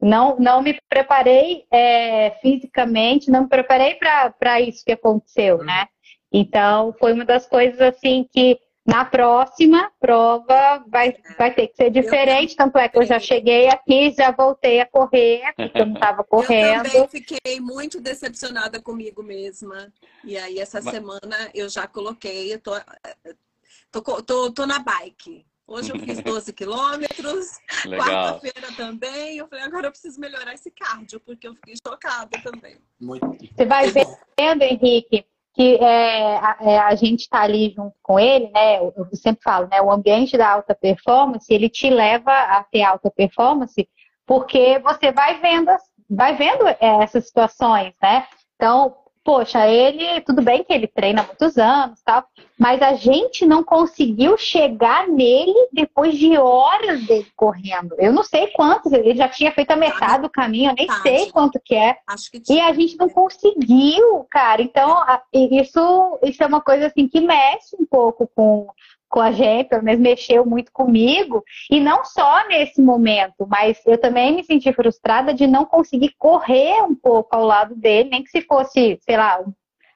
[SPEAKER 3] Não, não me preparei é, fisicamente, não me preparei para isso que aconteceu, né? Então, foi uma das coisas assim que na próxima prova vai, vai ter que ser diferente, tanto é que eu já cheguei aqui, já voltei a correr, porque eu não estava correndo.
[SPEAKER 2] Eu também fiquei muito decepcionada comigo mesma. E aí, essa semana, eu já coloquei, eu tô, tô, tô, tô na bike. Hoje eu fiz 12 quilômetros, quarta-feira também. Eu falei, agora eu preciso melhorar esse cardio, porque eu fiquei chocada também.
[SPEAKER 3] Muito. Você vai vendo, Henrique, que é, a, é, a, gente está ali junto com ele, né? Eu, eu, sempre falo, né? O ambiente da alta performance, ele te leva a ter alta performance, porque você vai vendo, vai vendo é, essas situações, né? Então, poxa, ele, tudo bem que ele treina há muitos anos, tal, mas a gente não conseguiu chegar nele depois de horas dele correndo. Eu não sei quantos, ele já tinha feito a metade do caminho, eu nem sei quanto que é. Que e a gente não conseguiu, cara. Então, isso, isso é uma coisa assim que mexe um pouco com com a gente, pelo menos mexeu muito comigo. E não só nesse momento, mas eu também me senti frustrada de não conseguir correr um pouco ao lado dele, nem que se fosse, sei lá,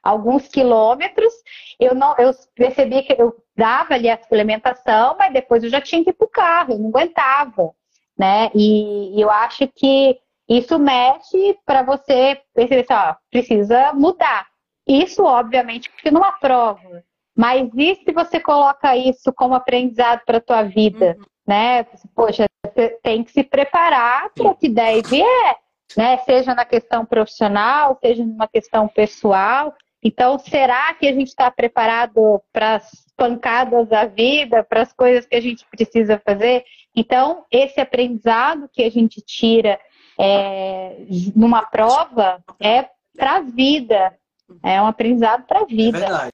[SPEAKER 3] alguns quilômetros. Eu não, eu percebi que eu dava ali a suplementação, mas depois eu já tinha que ir para o carro, eu não aguentava, né? E, e eu acho que isso mexe para você perceber assim, precisa mudar. Isso, obviamente, porque numa prova mas e se você coloca isso como aprendizado para a tua vida? Uhum. né? Poxa, você tem que se preparar para o que der e vier, né? Seja na questão profissional, seja numa questão pessoal. Então, será que a gente está preparado para as pancadas da vida, para as coisas que a gente precisa fazer? Então, esse aprendizado que a gente tira é, numa prova é para a vida, é um aprendizado para a vida. É
[SPEAKER 1] verdade,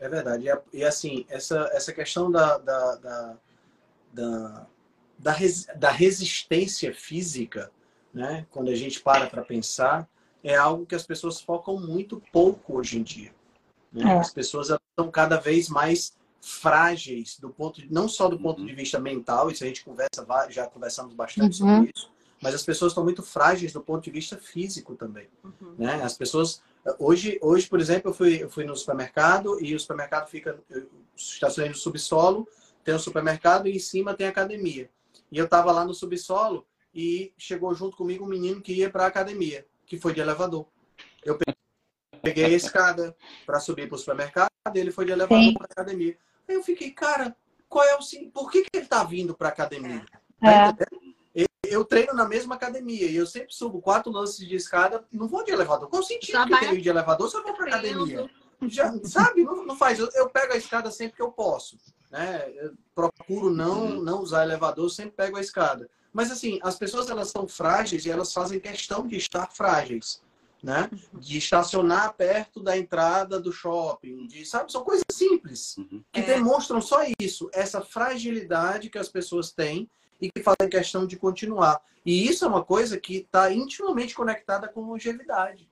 [SPEAKER 1] é verdade. E assim, essa, essa questão da, da, da, da, da, res, da resistência física, né? quando a gente para para pensar, é algo que as pessoas focam muito pouco hoje em dia. Né? É. As pessoas estão cada vez mais frágeis do ponto de, não só do ponto uhum. de vista mental, isso a gente conversa já conversamos bastante uhum. sobre isso, mas as pessoas estão muito frágeis do ponto de vista físico também, uhum. né? As pessoas hoje, hoje por exemplo, eu fui, eu fui no supermercado e o supermercado fica eu estacionei no subsolo, tem o um supermercado e em cima tem a academia. E eu estava lá no subsolo e chegou junto comigo um menino que ia para a academia, que foi de elevador. Eu peguei a escada para subir para o supermercado, ele foi de elevador para a academia. Aí eu fiquei, cara, qual é o sim? Por que, que ele está vindo para a academia? É. Tá eu treino na mesma academia e eu sempre subo quatro lances de escada, não vou de elevador. Qual o sentido Já que eu tenho de elevador se eu vou para academia? Já, sabe? Não, não faz. Eu, eu, pego a escada sempre que eu posso. Né? Eu procuro não, uhum. não usar elevador, sempre pego a escada. Mas assim, as pessoas elas são frágeis e elas fazem questão de estar frágeis né? De estacionar perto da entrada do shopping, de, sabe? São coisas simples uhum. que é. demonstram só isso, essa fragilidade que as pessoas têm e que fazem questão de continuar. E isso é uma coisa que está intimamente conectada com longevidade.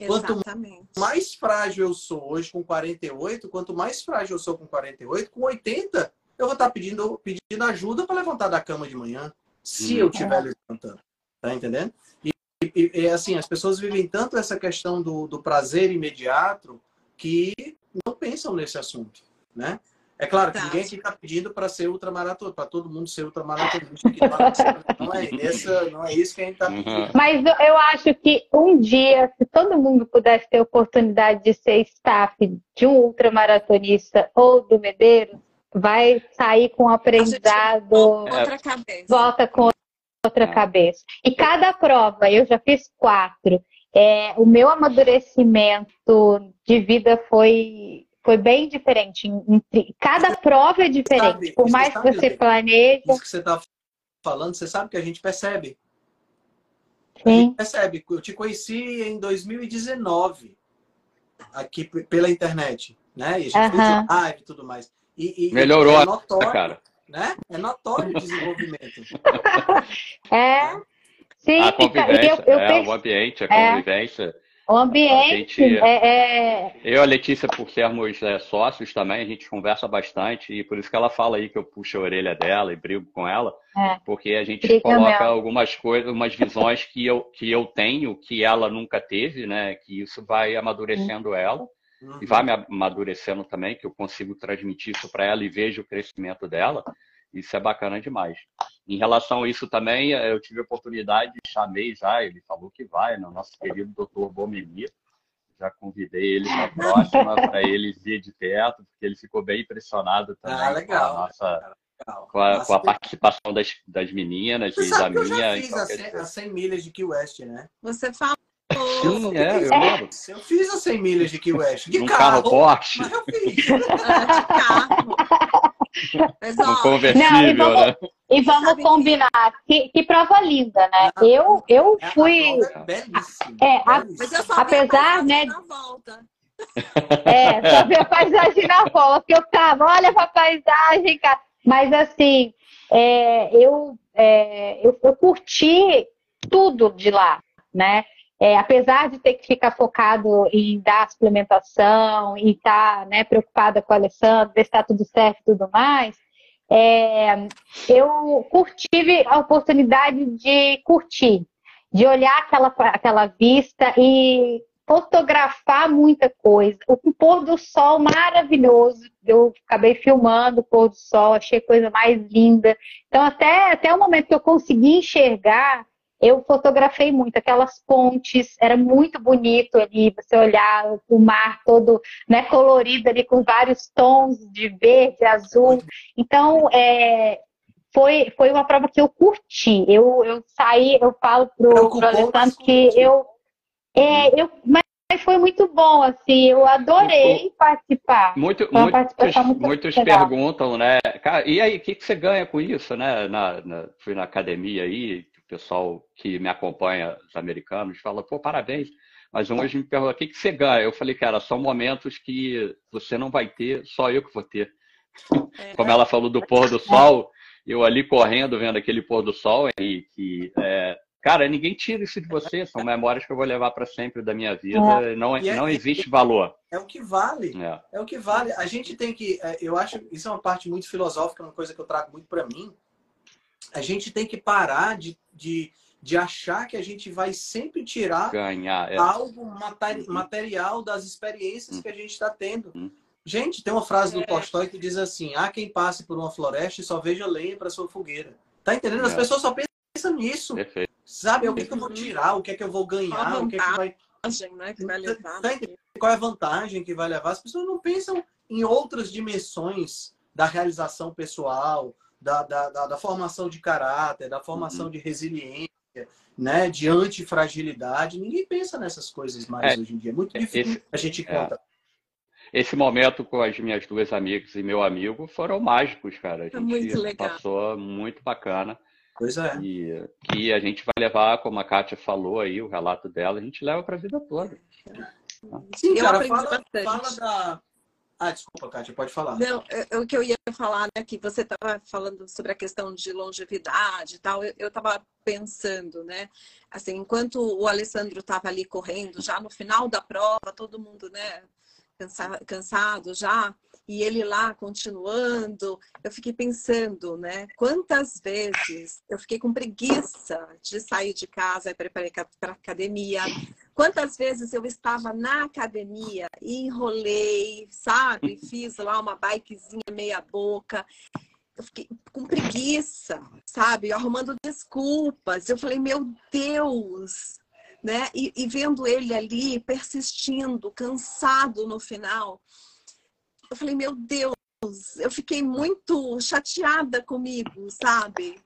[SPEAKER 1] Exatamente. Quanto mais frágil eu sou hoje com 48, quanto mais frágil eu sou com 48, com 80, eu vou estar tá pedindo, pedindo ajuda para levantar da cama de manhã, se uhum. eu estiver é. levantando. Tá entendendo? E, e, assim, as pessoas vivem tanto essa questão do, do prazer imediato que não pensam nesse assunto, né? É claro que tá. ninguém aqui está pedindo para ser ultramaratona, para todo mundo ser ultramaratonista. não, é essa, não é isso que a gente está uhum. pedindo.
[SPEAKER 3] Mas eu acho que um dia, se todo mundo pudesse ter a oportunidade de ser staff de um ultramaratonista ou do Medeiros, vai sair com um aprendizado.
[SPEAKER 2] Outra cabeça.
[SPEAKER 3] Volta com outra cabeça. E cada prova, eu já fiz quatro. É, o meu amadurecimento de vida foi, foi bem diferente. Cada prova é diferente. Sabe, Por mais que você planeje.
[SPEAKER 1] Isso que você está falando, você sabe que a gente percebe.
[SPEAKER 3] Sim. A gente
[SPEAKER 1] percebe. Eu te conheci em 2019, aqui pela internet. Né? E a gente uh -huh. fez live e tudo mais. E,
[SPEAKER 4] e Melhorou, é notório, cara
[SPEAKER 1] né? É notório o desenvolvimento.
[SPEAKER 3] é. Sim,
[SPEAKER 4] a convivência, eu, eu é, o ambiente, a é. convivência. É.
[SPEAKER 3] O ambiente gente, é, é,
[SPEAKER 4] Eu e a Letícia, por sermos é, sócios também, a gente conversa bastante e por isso que ela fala aí que eu puxo a orelha dela e brigo com ela, é. porque a gente Briga coloca mesmo. algumas coisas, umas visões que eu, que eu tenho, que ela nunca teve, né? Que isso vai amadurecendo uhum. ela uhum. e vai me amadurecendo também, que eu consigo transmitir isso para ela e vejo o crescimento dela. Isso é bacana demais. Em relação a isso também, eu tive a oportunidade, chamei já, ele falou que vai, no nosso querido doutor Bomeni. Já convidei ele para a próxima, para ele vir de perto, porque ele ficou bem impressionado também
[SPEAKER 1] ah, legal,
[SPEAKER 4] com a nossa. Com a, com a, participação das, das meninas Você e da minha.
[SPEAKER 1] Eu já fiz então, a 100, milhas de Key West, né?
[SPEAKER 2] Você fala
[SPEAKER 4] Sim, é, eu lembro.
[SPEAKER 1] Eu fiz as 100 milhas de Key West. De
[SPEAKER 4] um
[SPEAKER 1] carro,
[SPEAKER 4] carro Porsche.
[SPEAKER 2] Mas eu fiz. de carro.
[SPEAKER 4] Mas, ó, um conversível, não, e vamos, né?
[SPEAKER 3] E vamos combinar. Que, que prova linda, né? Ah, eu, eu
[SPEAKER 1] é
[SPEAKER 3] fui.
[SPEAKER 1] Belíssimo,
[SPEAKER 3] é, a, apesar, né? É, só ver a paisagem na volta. Que eu tava, olha pra paisagem, cara. Mas assim, é, eu, é, eu, eu curti tudo de lá, né? É, apesar de ter que ficar focado em dar suplementação e estar tá, né, preocupada com o Alessandro, ver se está tudo certo e tudo mais, é, eu tive a oportunidade de curtir, de olhar aquela, aquela vista e fotografar muita coisa. O pôr do sol maravilhoso, eu acabei filmando o pôr do sol, achei a coisa mais linda. Então, até, até o momento que eu consegui enxergar, eu fotografei muito aquelas pontes, era muito bonito ali, você olhar o mar todo né, colorido ali com vários tons de verde, azul. Então, é, foi, foi uma prova que eu curti. Eu, eu saí, eu falo pro, pro Alessandro que eu, é, eu. Mas foi muito bom, assim, eu adorei participar.
[SPEAKER 4] Muito, muitos, muito muitos perguntam, né? Cara, e aí, o que, que você ganha com isso, né? Na, na, fui na academia aí, pessoal que me acompanha, os americanos, fala, pô, parabéns. Mas um hoje me perguntou, o que, que você ganha? Eu falei, cara, são momentos que você não vai ter, só eu que vou ter. É. Como ela falou do pôr do sol, eu ali correndo, vendo aquele pôr do sol, e que, é, cara, ninguém tira isso de você, são memórias que eu vou levar para sempre da minha vida, é. não, é, não existe valor.
[SPEAKER 1] É o que vale, é. é. o que vale. A gente tem que, eu acho, isso é uma parte muito filosófica, uma coisa que eu trago muito para mim, a gente tem que parar de, de de achar que a gente vai sempre tirar
[SPEAKER 4] Ganhar, é.
[SPEAKER 1] algo materi uhum. material das experiências uhum. que a gente está tendo. Uhum. Gente, tem uma frase do é. Tolstói que diz assim: há quem passe por uma floresta e só veja lenha para sua fogueira. Tá entendendo? As é. pessoas só pensam nisso. Perfeito. Sabe? O que, é que eu vou uhum. tirar? O que é que eu vou ganhar? O que é que vai.
[SPEAKER 2] Né, que vai levar,
[SPEAKER 1] tá Qual é a vantagem que vai levar? As pessoas não pensam em outras dimensões da realização pessoal, da, da, da, da formação de caráter, da formação uhum. de resiliência né, de antifragilidade. Ninguém pensa nessas coisas mais é, hoje em dia. É muito difícil esse, a gente conta.
[SPEAKER 4] É, esse momento com as minhas duas amigas e meu amigo foram mágicos, cara. A gente muito legal. passou muito bacana.
[SPEAKER 1] Pois é.
[SPEAKER 4] E que a gente vai levar, como a Kátia falou aí, o relato dela, a gente leva para a vida toda.
[SPEAKER 1] Sim, cara, fala, fala da, ah, desculpa, Kátia, pode falar.
[SPEAKER 2] Não, o que eu ia falar, né, que você estava falando sobre a questão de longevidade e tal, eu estava pensando, né, assim, enquanto o Alessandro estava ali correndo, já no final da prova, todo mundo, né, cansado já, e ele lá continuando, eu fiquei pensando, né? Quantas vezes eu fiquei com preguiça de sair de casa e para academia. Quantas vezes eu estava na academia e enrolei, sabe? Fiz lá uma bikezinha meia boca. Eu fiquei com preguiça, sabe? Arrumando desculpas. Eu falei, meu Deus, né? E, e vendo ele ali persistindo, cansado no final eu falei, meu Deus, eu fiquei muito chateada comigo, sabe?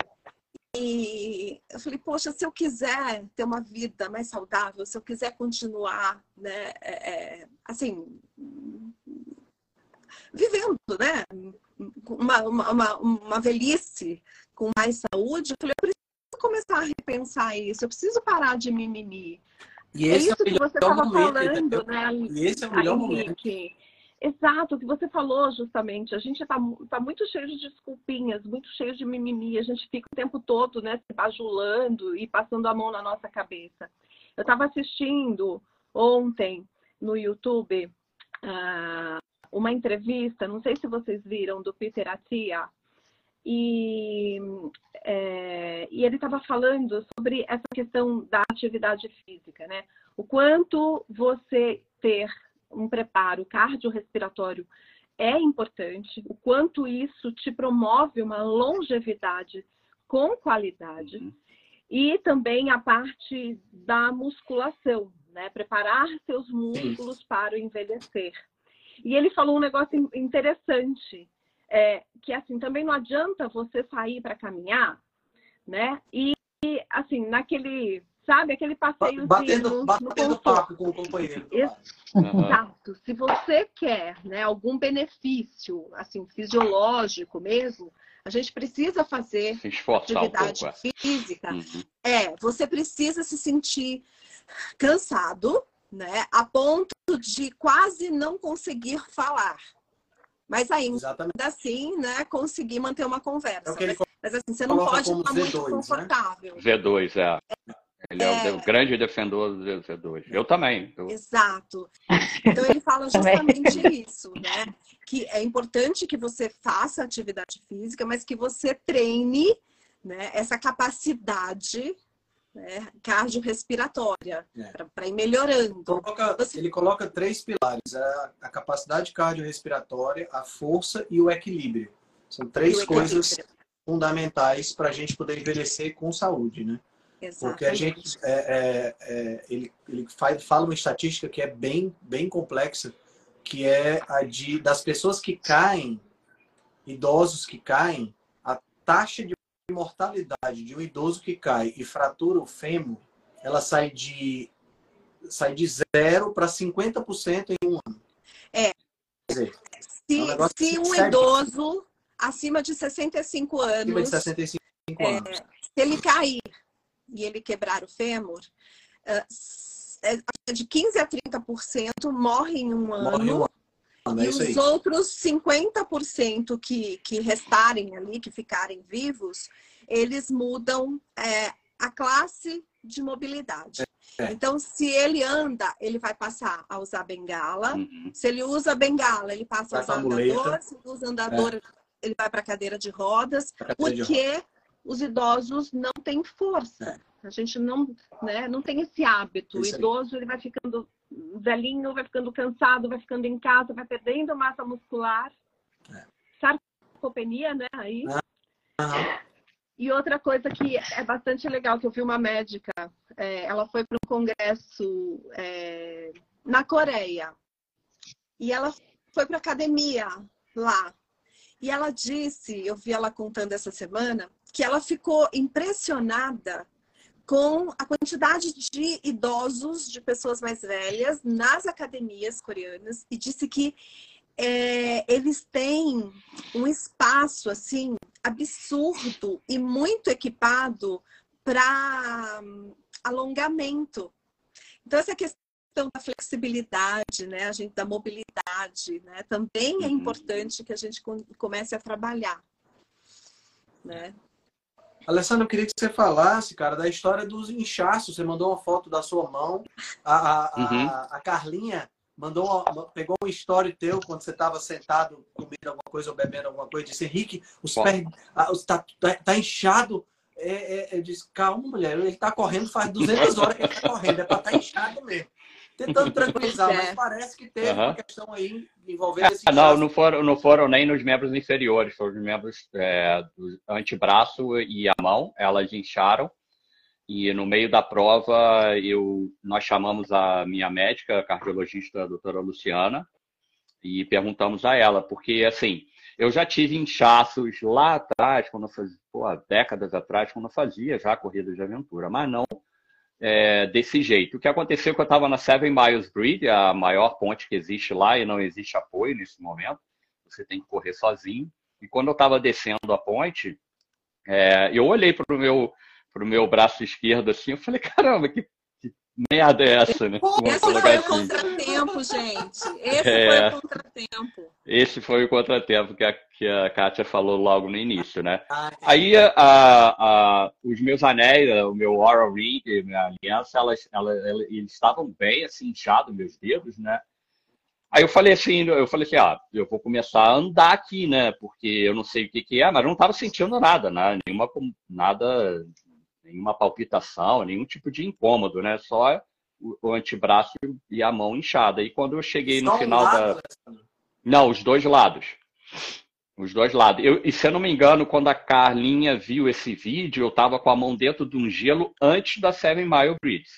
[SPEAKER 2] E eu falei, poxa, se eu quiser ter uma vida mais saudável, se eu quiser continuar, né, é, é assim, vivendo, né, uma, uma, uma velhice com mais saúde, eu falei, eu preciso começar a repensar isso, eu preciso parar de mimimi. E é isso é que você estava falando, né?
[SPEAKER 1] E esse é o melhor momento.
[SPEAKER 2] Exato, o que você falou justamente. A gente está tá muito cheio de desculpinhas, muito cheio de mimimi. A gente fica o tempo todo, né, se bajulando e passando a mão na nossa cabeça. Eu estava assistindo ontem no YouTube uh, uma entrevista, não sei se vocês viram, do Peter Attia. E, é, e ele estava falando sobre essa questão da atividade física, né? O quanto você ter um preparo cardiorrespiratório é importante, o quanto isso te promove uma longevidade com qualidade. Uhum. E também a parte da musculação, né? Preparar seus músculos para o envelhecer. E ele falou um negócio interessante, é, que assim, também não adianta você sair para caminhar, né? E assim, naquele sabe? Aquele passeio
[SPEAKER 1] batendo, no, batendo no papo com o companheiro.
[SPEAKER 2] Exato. Se você quer né, algum benefício assim fisiológico mesmo, a gente precisa fazer atividade um pouco, é. física. Uhum. É, você precisa se sentir cansado, né, a ponto de quase não conseguir falar. Mas ainda Exatamente. assim, né, conseguir manter uma conversa. É mas, mas, assim, você não pode estar muito né? confortável.
[SPEAKER 4] Né? V2, é. é. Ele é, é o grande defensor do Z2. Eu também. Eu...
[SPEAKER 2] Exato. Então ele fala justamente isso, né? Que é importante que você faça atividade física, mas que você treine né, essa capacidade né, cardiorrespiratória é. para ir melhorando.
[SPEAKER 1] Coloca, você... Ele coloca três pilares: a, a capacidade cardiorrespiratória, a força e o equilíbrio. São três coisas fundamentais para a gente poder envelhecer com saúde, né? Exatamente. Porque a gente, é, é, é, ele, ele faz, fala uma estatística que é bem, bem complexa, que é a de das pessoas que caem, idosos que caem, a taxa de mortalidade de um idoso que cai e fratura o fêmur, ela sai de sai de zero para 50% em um ano.
[SPEAKER 2] É.
[SPEAKER 1] Dizer,
[SPEAKER 2] se,
[SPEAKER 1] é um
[SPEAKER 2] se um
[SPEAKER 1] segue-
[SPEAKER 2] acima acima de 65
[SPEAKER 1] acima
[SPEAKER 2] anos,
[SPEAKER 1] de 65
[SPEAKER 2] É,
[SPEAKER 1] anos.
[SPEAKER 2] se ele cair e ele quebrar o fêmur, eh, s- é, de 15 a 30% morre em um ano.
[SPEAKER 1] Morre um ano, é
[SPEAKER 2] E
[SPEAKER 1] aí.
[SPEAKER 2] os outros 50% que, que restarem ali, que ficarem vivos, eles mudam é, a classe de mobilidade.
[SPEAKER 1] É.
[SPEAKER 2] Então, se ele anda, ele vai passar a usar bengala.
[SPEAKER 4] Uhum.
[SPEAKER 2] Se ele usa bengala, ele passa a
[SPEAKER 1] Vai pra
[SPEAKER 2] usar andador. Se ele usa andador, ele vai para cadeira de rodas.
[SPEAKER 1] Pra cadeira de rodas.
[SPEAKER 2] Os idosos não têm força. A gente não, né, não tem esse hábito. O idoso ele vai ficando velhinho, vai ficando cansado, vai ficando em casa, vai perdendo massa muscular.
[SPEAKER 1] É.
[SPEAKER 2] Sarcopenia, né? Aí. E outra coisa que é bastante legal, que eu vi uma médica, é, ela foi para um congresso é, na Coreia. E ela foi para academia lá. E ela disse, eu vi ela contando essa semana, que ela ficou impressionada com a quantidade de idosos, de pessoas mais velhas nas academias coreanas e disse que é, eles têm um espaço assim absurdo e muito equipado para alongamento. Então essa questão da flexibilidade, né, a gente da mobilidade, né, também é
[SPEAKER 4] Uhum.
[SPEAKER 2] importante que a gente com- comece a trabalhar, né?
[SPEAKER 1] Alessandro, eu queria que você falasse, cara, da história dos inchaços. Você mandou uma foto da sua mão. A, a, a-
[SPEAKER 4] Uhum.
[SPEAKER 1] a Carlinha mandou uma- pegou um story teu quando você estava sentado comendo alguma coisa ou bebendo alguma coisa. Disse, Henrique, os pés tá, tá, tá inchado. É, é, eu disse, calma, mulher, ele tá correndo faz 200 horas que ele tá correndo. É para estar inchado mesmo. Tentando tranquilizar,
[SPEAKER 2] é.
[SPEAKER 1] mas parece que teve
[SPEAKER 4] Aham.
[SPEAKER 1] uma questão aí envolvendo esse
[SPEAKER 4] Ah, não, não foram, não foram nem nos membros inferiores, foram os membros é, do antebraço e a mão, elas incharam. E no meio da prova, eu, nós chamamos a minha médica, a cardiologista, a doutora Luciana, e perguntamos a ela, porque assim, eu já tive inchaços lá atrás, quando eu fazia, pô, décadas atrás, quando eu fazia já corridas de aventura, mas não é, desse jeito. O que aconteceu é que eu estava na Seven Miles Bridge, a maior ponte que existe lá, e não existe apoio nesse momento. Você tem que correr sozinho. E quando eu estava descendo a ponte, é, eu olhei para o meu, pro meu braço esquerdo assim, eu falei, caramba, que, que merda é essa, né? Vamos
[SPEAKER 2] Esse foi o
[SPEAKER 4] assim.
[SPEAKER 2] contratempo, gente. Esse
[SPEAKER 4] É.
[SPEAKER 2] foi o contratempo.
[SPEAKER 4] Esse foi o contratempo que a, que a Kátia falou logo no início, né?
[SPEAKER 1] Ah,
[SPEAKER 4] Aí a, a- os meus anéis, o meu Oral Ring, minha aliança, elas, elas, elas- eles estavam bem assim, inchados, meus dedos, né? Aí eu falei assim, eu falei assim, ah, eu vou começar a andar aqui, né? Porque eu não sei o que, que é, mas eu não estava sentindo nada, né? Nenhuma, nada, nenhuma palpitação, nenhum tipo de incômodo, né? Só o, o antebraço e a mão inchada. E quando eu cheguei no
[SPEAKER 1] só um
[SPEAKER 4] final
[SPEAKER 1] lado,
[SPEAKER 4] da.
[SPEAKER 1] Alessandro.
[SPEAKER 4] Não, os dois lados. Os dois lados. Eu, e se eu não me engano, quando a Carlinha viu esse vídeo, eu estava com a mão dentro de um gelo antes da Seven Mile Bridge.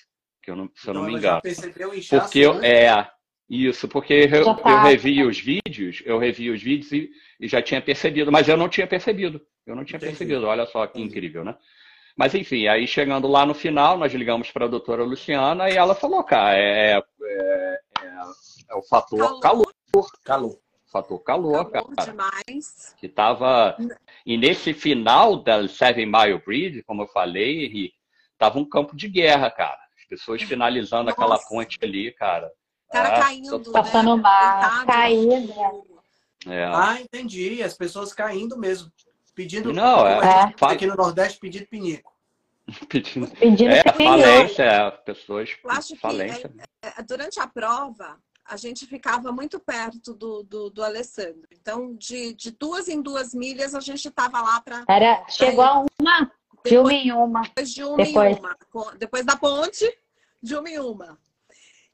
[SPEAKER 4] Que eu não, se eu não
[SPEAKER 1] Então,
[SPEAKER 4] me engano.
[SPEAKER 1] percebeu o inchaço
[SPEAKER 4] Porque eu,
[SPEAKER 1] antes?
[SPEAKER 4] é isso, porque eu,
[SPEAKER 3] Já
[SPEAKER 4] eu revi os vídeos, eu revi os vídeos e, e já tinha percebido, mas eu não tinha percebido. Eu não tinha
[SPEAKER 1] Entendi.
[SPEAKER 4] percebido. Olha só que
[SPEAKER 1] Entendi.
[SPEAKER 4] incrível, né? Mas enfim, aí chegando lá no final, nós ligamos para a doutora Luciana e ela falou, cara, é, é, é- é o fator calor,
[SPEAKER 1] Calor.
[SPEAKER 4] fator calor,
[SPEAKER 2] Calor
[SPEAKER 4] cara
[SPEAKER 2] demais.
[SPEAKER 4] que estava. E nesse final da Seven Mile Bridge, como eu falei, Henrique, tava um campo de guerra, cara. As pessoas finalizando aquela
[SPEAKER 2] Nossa.
[SPEAKER 4] ponte ali, cara.
[SPEAKER 2] O cara
[SPEAKER 4] É,
[SPEAKER 2] caindo,
[SPEAKER 4] tô-
[SPEAKER 3] Passando
[SPEAKER 2] né?
[SPEAKER 3] mal, caído.
[SPEAKER 4] É.
[SPEAKER 1] Ah, entendi. As pessoas caindo mesmo. Pedindo.
[SPEAKER 4] Não, é. Fala-
[SPEAKER 1] Aqui no Nordeste, pedindo pinico.
[SPEAKER 4] Pedindo-
[SPEAKER 3] Pedindo
[SPEAKER 4] É,
[SPEAKER 3] opinião.
[SPEAKER 4] falência, é, pessoas.
[SPEAKER 2] Eu acho que
[SPEAKER 4] falência.
[SPEAKER 2] É, Durante a prova, a gente ficava muito perto do, do, do Alessandro. Então, de, de duas em duas milhas, a gente estava lá para
[SPEAKER 3] Era, chegou a uma, de uma em uma.
[SPEAKER 2] depois de uma
[SPEAKER 3] Depois.
[SPEAKER 2] em uma. Depois da ponte, de uma em uma.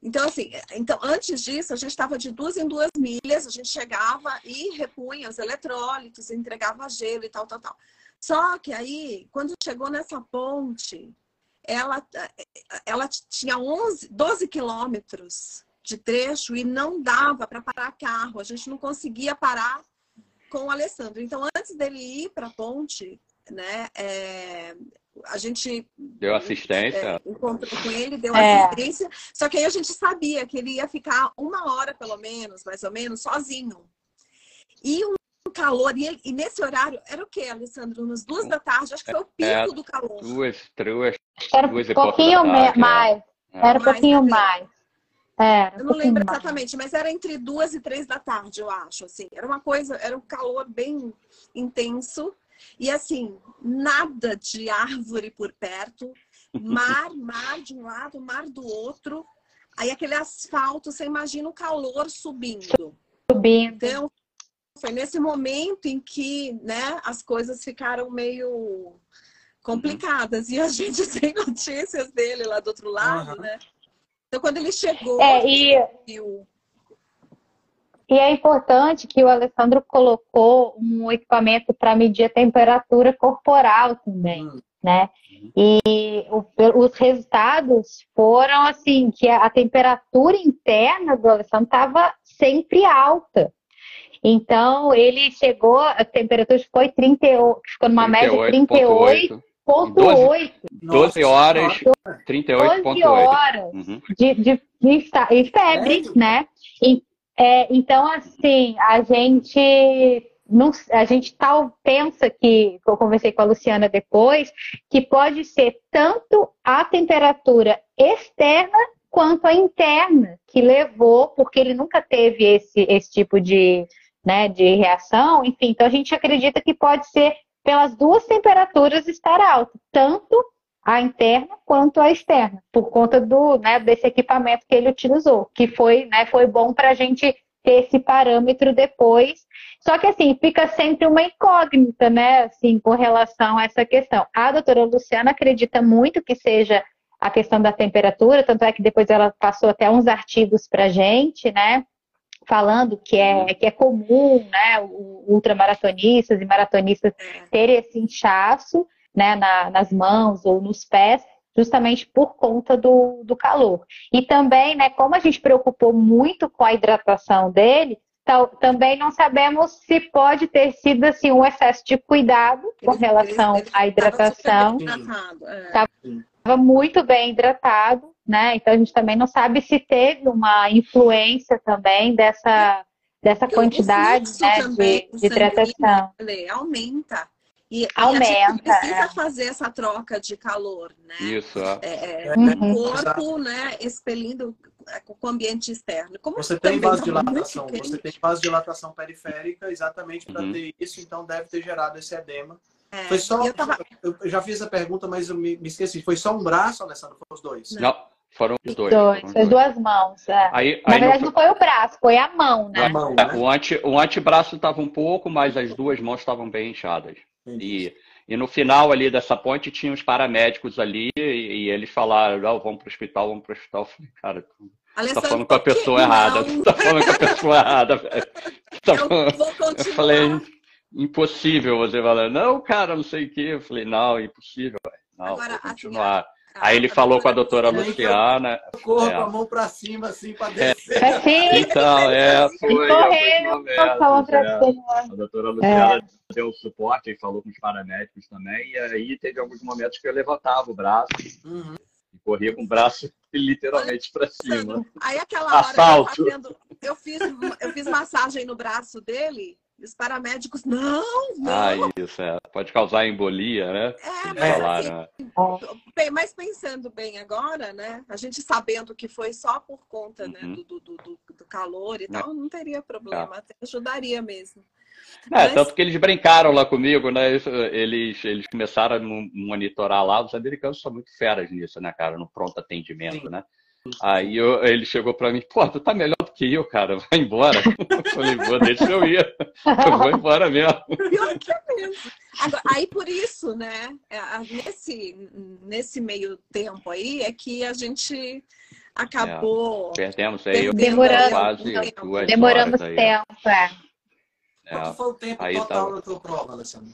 [SPEAKER 2] Então, assim, então, antes disso, a gente estava de duas em duas milhas, a gente chegava e repunha os eletrólitos, entregava gelo e tal, tal, tal. Só que aí, quando chegou nessa ponte, ela, ela tinha 11, 12 quilômetros de trecho e não dava para parar carro, a gente não conseguia parar com o Alessandro. Então, antes dele ir para a ponte, né? É, a gente
[SPEAKER 4] deu assistência, é,
[SPEAKER 2] encontrou com ele, deu é. assistência. Só que aí a gente sabia que ele ia ficar uma hora pelo menos, mais ou menos, sozinho. E um calor, e, ele, e nesse horário era o que, Alessandro? Umas duas da tarde, acho que foi o pico é, do calor.
[SPEAKER 4] Duas, duas,
[SPEAKER 3] era
[SPEAKER 4] duas
[SPEAKER 3] um pouquinho tarde, mais. É. Era um pouquinho mais.
[SPEAKER 2] É, eu não lembro exatamente, mas era entre duas e três da tarde, eu acho. Assim, era uma coisa, era um calor bem intenso. E assim, nada de árvore por perto, mar, mar de um lado, mar do outro. Aí aquele asfalto, você imagina o calor subindo.
[SPEAKER 3] Subindo.
[SPEAKER 2] Então, foi nesse momento em que né, as coisas ficaram meio complicadas. E a gente sem notícias dele lá do outro lado, uhum. né? Então, quando ele chegou,
[SPEAKER 3] é, e... viu e é importante que o Alessandro colocou um equipamento para medir a temperatura corporal também, hum. né? E o, os resultados foram assim que a, a temperatura interna do Alessandro estava sempre alta. Então ele chegou, a temperatura foi 38, ficou numa 38, média 38,8.
[SPEAKER 4] 12, horas, 38,8. 12
[SPEAKER 3] horas uhum. de, de, de, de febre, é. né? E, é, então, assim, a gente não, a gente tal pensa que, eu conversei com a Luciana depois, que pode ser tanto a temperatura externa quanto a interna que levou, porque ele nunca teve esse, esse tipo de, né, de reação, enfim, então a gente acredita que pode ser pelas duas temperaturas estar alto, tanto a interna quanto a externa, por conta do, né, desse equipamento que ele utilizou, que foi, né, foi bom para a gente ter esse parâmetro depois. Só que assim, fica sempre uma incógnita, né, assim, com relação a essa questão. A doutora Luciana acredita muito que seja a questão da temperatura, tanto é que depois ela passou até uns artigos para gente, né, falando que é, que é comum, né, ultramaratonistas e maratonistas terem esse inchaço, né, na, nas mãos ou nos pés, justamente por conta do, do calor. E também, né, como a gente preocupou muito com a hidratação dele, também não sabemos se pode ter sido assim um excesso de cuidado com relação à hidratação. Estava é. muito bem hidratado, né? Então a gente também não sabe se teve uma influência também dessa, dessa quantidade né, de, de hidratação.
[SPEAKER 2] Aumenta. E, Aumenta. A gente precisa é. fazer essa troca de calor, né?
[SPEAKER 4] Isso.
[SPEAKER 2] É, é, uhum. O corpo, né, expelindo é, com o ambiente externo.
[SPEAKER 1] Como você tem vasodilatação, você tem vasodilatação periférica exatamente para uhum. ter isso, então deve ter gerado esse edema. É, foi só. Eu, tava... eu, já fiz a pergunta, mas eu me, me, esqueci. Foi só um braço, Alessandro? Foram os dois?
[SPEAKER 4] Não. não. Foram os dois.
[SPEAKER 3] dois. Foram
[SPEAKER 4] foi
[SPEAKER 3] duas mãos. É. Aí, Na aí verdade, não foi... não foi... o braço, foi a mão, né? A mão,
[SPEAKER 4] né? O, ante, o antebraço estava um pouco, mas as duas mãos estavam bem inchadas. E, e no final ali dessa ponte tinha os paramédicos ali e, e eles falaram, oh, vamos para o hospital, vamos para o hospital. Eu falei, cara, tu Alessandro, tá falando com a pessoa errada. Tu tá falando com a pessoa errada, velho. Tá eu, falando... eu falei, impossível você falar, não, cara, não sei o quê. Eu falei, não, impossível, velho. Não, Agora, vou continuar. Assim, Aí ele falou com a doutora Luciana.
[SPEAKER 1] Corro é. com a mão para cima, assim, para é. descer.
[SPEAKER 3] É.
[SPEAKER 4] Então, é, foi. Correndo, é, a doutora Luciana é. deu suporte e falou com os paramédicos também. E aí teve alguns momentos que eu levantava o braço uhum. e corria com o braço literalmente para cima.
[SPEAKER 2] Aí aquela hora Assalto. eu, fazendo, eu, fiz, eu fiz massagem no braço dele. E os paramédicos, não, não.
[SPEAKER 4] Ah, isso, é. Pode causar embolia, né?
[SPEAKER 2] É, mas, falaram, assim, né? mas pensando bem agora, né? A gente sabendo que foi só por conta né, uhum. né, do, do, do, do, calor e é. tal, não teria problema, é. até ajudaria mesmo.
[SPEAKER 4] É, mas... tanto que eles brincaram lá comigo, né? Eles, eles começaram a monitorar lá. Os americanos são muito feras nisso, né, cara? No pronto atendimento, Sim. né? Aí eu, ele chegou para mim, pô, tu tá melhor do que eu, cara, vai embora. Eu falei, vou, deixa eu ir. Eu vou embora mesmo.
[SPEAKER 2] Pior que é mesmo. Agora, aí por isso, né, é, nesse, nesse meio tempo aí, é que a gente acabou.
[SPEAKER 4] É, perdemos aí
[SPEAKER 3] demorando, quase duas Demoramos horas tempo, é.
[SPEAKER 1] é. Quanto foi o tempo aí total tava... da tua prova, Alessandro?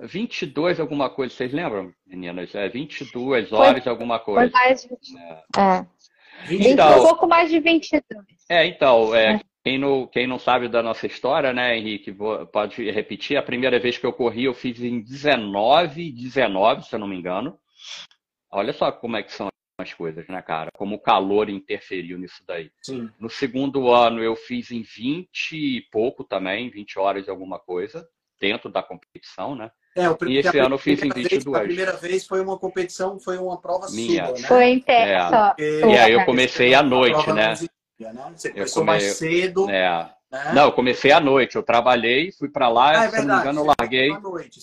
[SPEAKER 4] 22 alguma coisa, vocês lembram, meninas? É 22 horas foi, alguma coisa.
[SPEAKER 3] Foi mais de 20. É. é. Então, um pouco mais de 22.
[SPEAKER 4] É, então, é, quem não, quem não sabe da nossa história, né, Henrique, vou, pode repetir. A primeira vez que eu corri, eu fiz em 19, 19, se eu não me engano. Olha só como é que são as coisas, né, cara? Como o calor interferiu nisso daí.
[SPEAKER 1] Sim.
[SPEAKER 4] No segundo ano, eu fiz em 20 e pouco também, 20 horas de alguma coisa, dentro da competição, né?
[SPEAKER 1] É, o,
[SPEAKER 4] E esse ano eu fiz em
[SPEAKER 1] primeira
[SPEAKER 4] 22.
[SPEAKER 1] Vez, a primeira vez foi uma competição, foi uma prova
[SPEAKER 4] Minha.
[SPEAKER 1] sua, né?
[SPEAKER 3] Foi inteiro.
[SPEAKER 4] É.
[SPEAKER 3] só.
[SPEAKER 1] E
[SPEAKER 4] E aí eu comecei à noite, né?
[SPEAKER 1] dia, né? Você
[SPEAKER 4] Eu
[SPEAKER 1] começou
[SPEAKER 4] come-
[SPEAKER 1] mais cedo,
[SPEAKER 4] É.
[SPEAKER 1] né?
[SPEAKER 4] Não, eu comecei à noite. Eu trabalhei, fui pra lá,
[SPEAKER 1] Ah, é
[SPEAKER 4] se eu não me
[SPEAKER 1] verdade.
[SPEAKER 4] engano, eu larguei.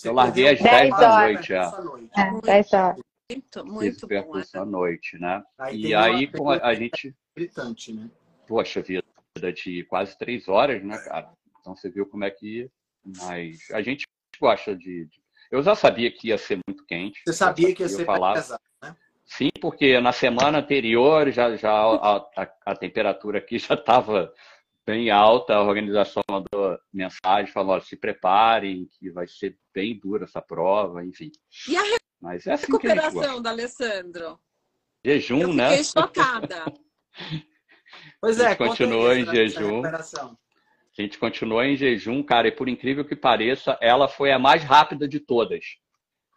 [SPEAKER 4] eu larguei às
[SPEAKER 3] 10
[SPEAKER 1] quase
[SPEAKER 3] da
[SPEAKER 4] noite, é.
[SPEAKER 1] à noite.
[SPEAKER 3] É, dez horas.
[SPEAKER 2] Muito,
[SPEAKER 4] Fiz
[SPEAKER 2] muito
[SPEAKER 4] o
[SPEAKER 2] bom.
[SPEAKER 4] percurso à
[SPEAKER 2] né?
[SPEAKER 4] noite, né?
[SPEAKER 1] Aí
[SPEAKER 4] E aí, a, a gente,
[SPEAKER 1] Gritante, né?
[SPEAKER 4] poxa vida, de quase três horas, né, cara? Então você viu como é que. Mas a gente gosta de. de- Eu já sabia que ia ser muito quente.
[SPEAKER 1] Você sabia que ia ser pesado, né?
[SPEAKER 4] Sim, porque na semana anterior já, já a, a, a temperatura aqui já estava bem alta, a organização mandou mensagem, falou, ó, se preparem, que vai ser bem dura essa prova, enfim.
[SPEAKER 2] E a
[SPEAKER 4] Mas é assim que a gente gosta.
[SPEAKER 2] recuperação da Alessandro?
[SPEAKER 4] Jejum,
[SPEAKER 2] Eu
[SPEAKER 4] né?
[SPEAKER 2] fiquei chocada.
[SPEAKER 1] Pois é, aí
[SPEAKER 4] em jejum.
[SPEAKER 1] recuperação.
[SPEAKER 4] A gente continuou em jejum, cara, e por incrível que pareça, ela foi a mais rápida de todas.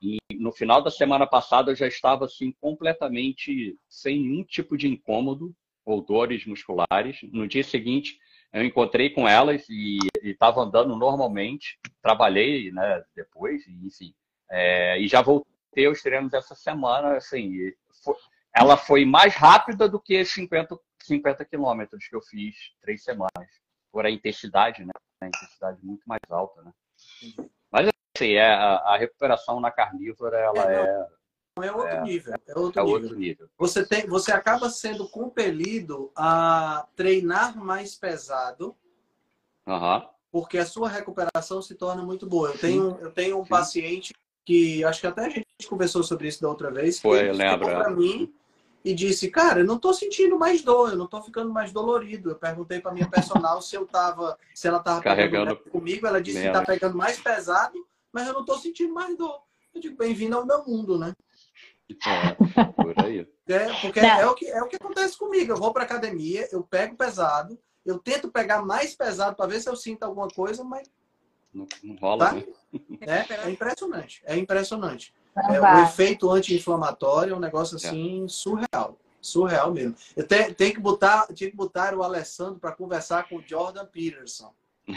[SPEAKER 4] E no final da semana passada eu já estava assim completamente sem nenhum tipo de incômodo ou dores musculares. No dia seguinte eu encontrei com elas e estava andando normalmente. Trabalhei, né, depois, enfim, é, e já voltei aos treinos essa semana. Assim, e fo- ela foi mais rápida do que 50, 50 quilômetros que eu fiz três semanas por a intensidade, né? A intensidade muito mais alta, né? Mas assim, é, a, a recuperação na carnívora, ela
[SPEAKER 1] É,
[SPEAKER 4] é,
[SPEAKER 1] Não, é outro nível. É outro
[SPEAKER 4] é
[SPEAKER 1] nível.
[SPEAKER 4] outro nível.
[SPEAKER 1] Você, tem, você acaba sendo compelido a treinar mais pesado,
[SPEAKER 4] Aham.
[SPEAKER 1] porque a sua recuperação se torna muito boa. Eu tenho, eu tenho um
[SPEAKER 4] Sim.
[SPEAKER 1] paciente que acho que até a gente conversou sobre isso da outra vez.
[SPEAKER 4] Foi, é.
[SPEAKER 1] pra mim e disse, cara, eu não tô sentindo mais dor, eu não tô ficando mais dolorido. Eu perguntei pra minha personal se eu tava, se ela tava
[SPEAKER 4] Carregando
[SPEAKER 1] comigo, ela disse que
[SPEAKER 4] menos.
[SPEAKER 1] tá pegando mais pesado, mas eu não tô sentindo mais dor. Eu digo, bem-vindo ao meu mundo, né?
[SPEAKER 4] É, por aí.
[SPEAKER 1] É, porque
[SPEAKER 3] Não.
[SPEAKER 1] é o, que, é o que acontece comigo. Eu vou pra academia, eu pego pesado, eu tento pegar mais pesado para ver se eu sinto alguma coisa, mas
[SPEAKER 4] Não, não rola,
[SPEAKER 1] Tá?
[SPEAKER 4] né?
[SPEAKER 1] é, é impressionante. É impressionante. É, o efeito anti-inflamatório é um negócio assim surreal. Surreal mesmo. Eu te- tenho que botar, tinha que botar o Alessandro para conversar com o Jordan Peterson.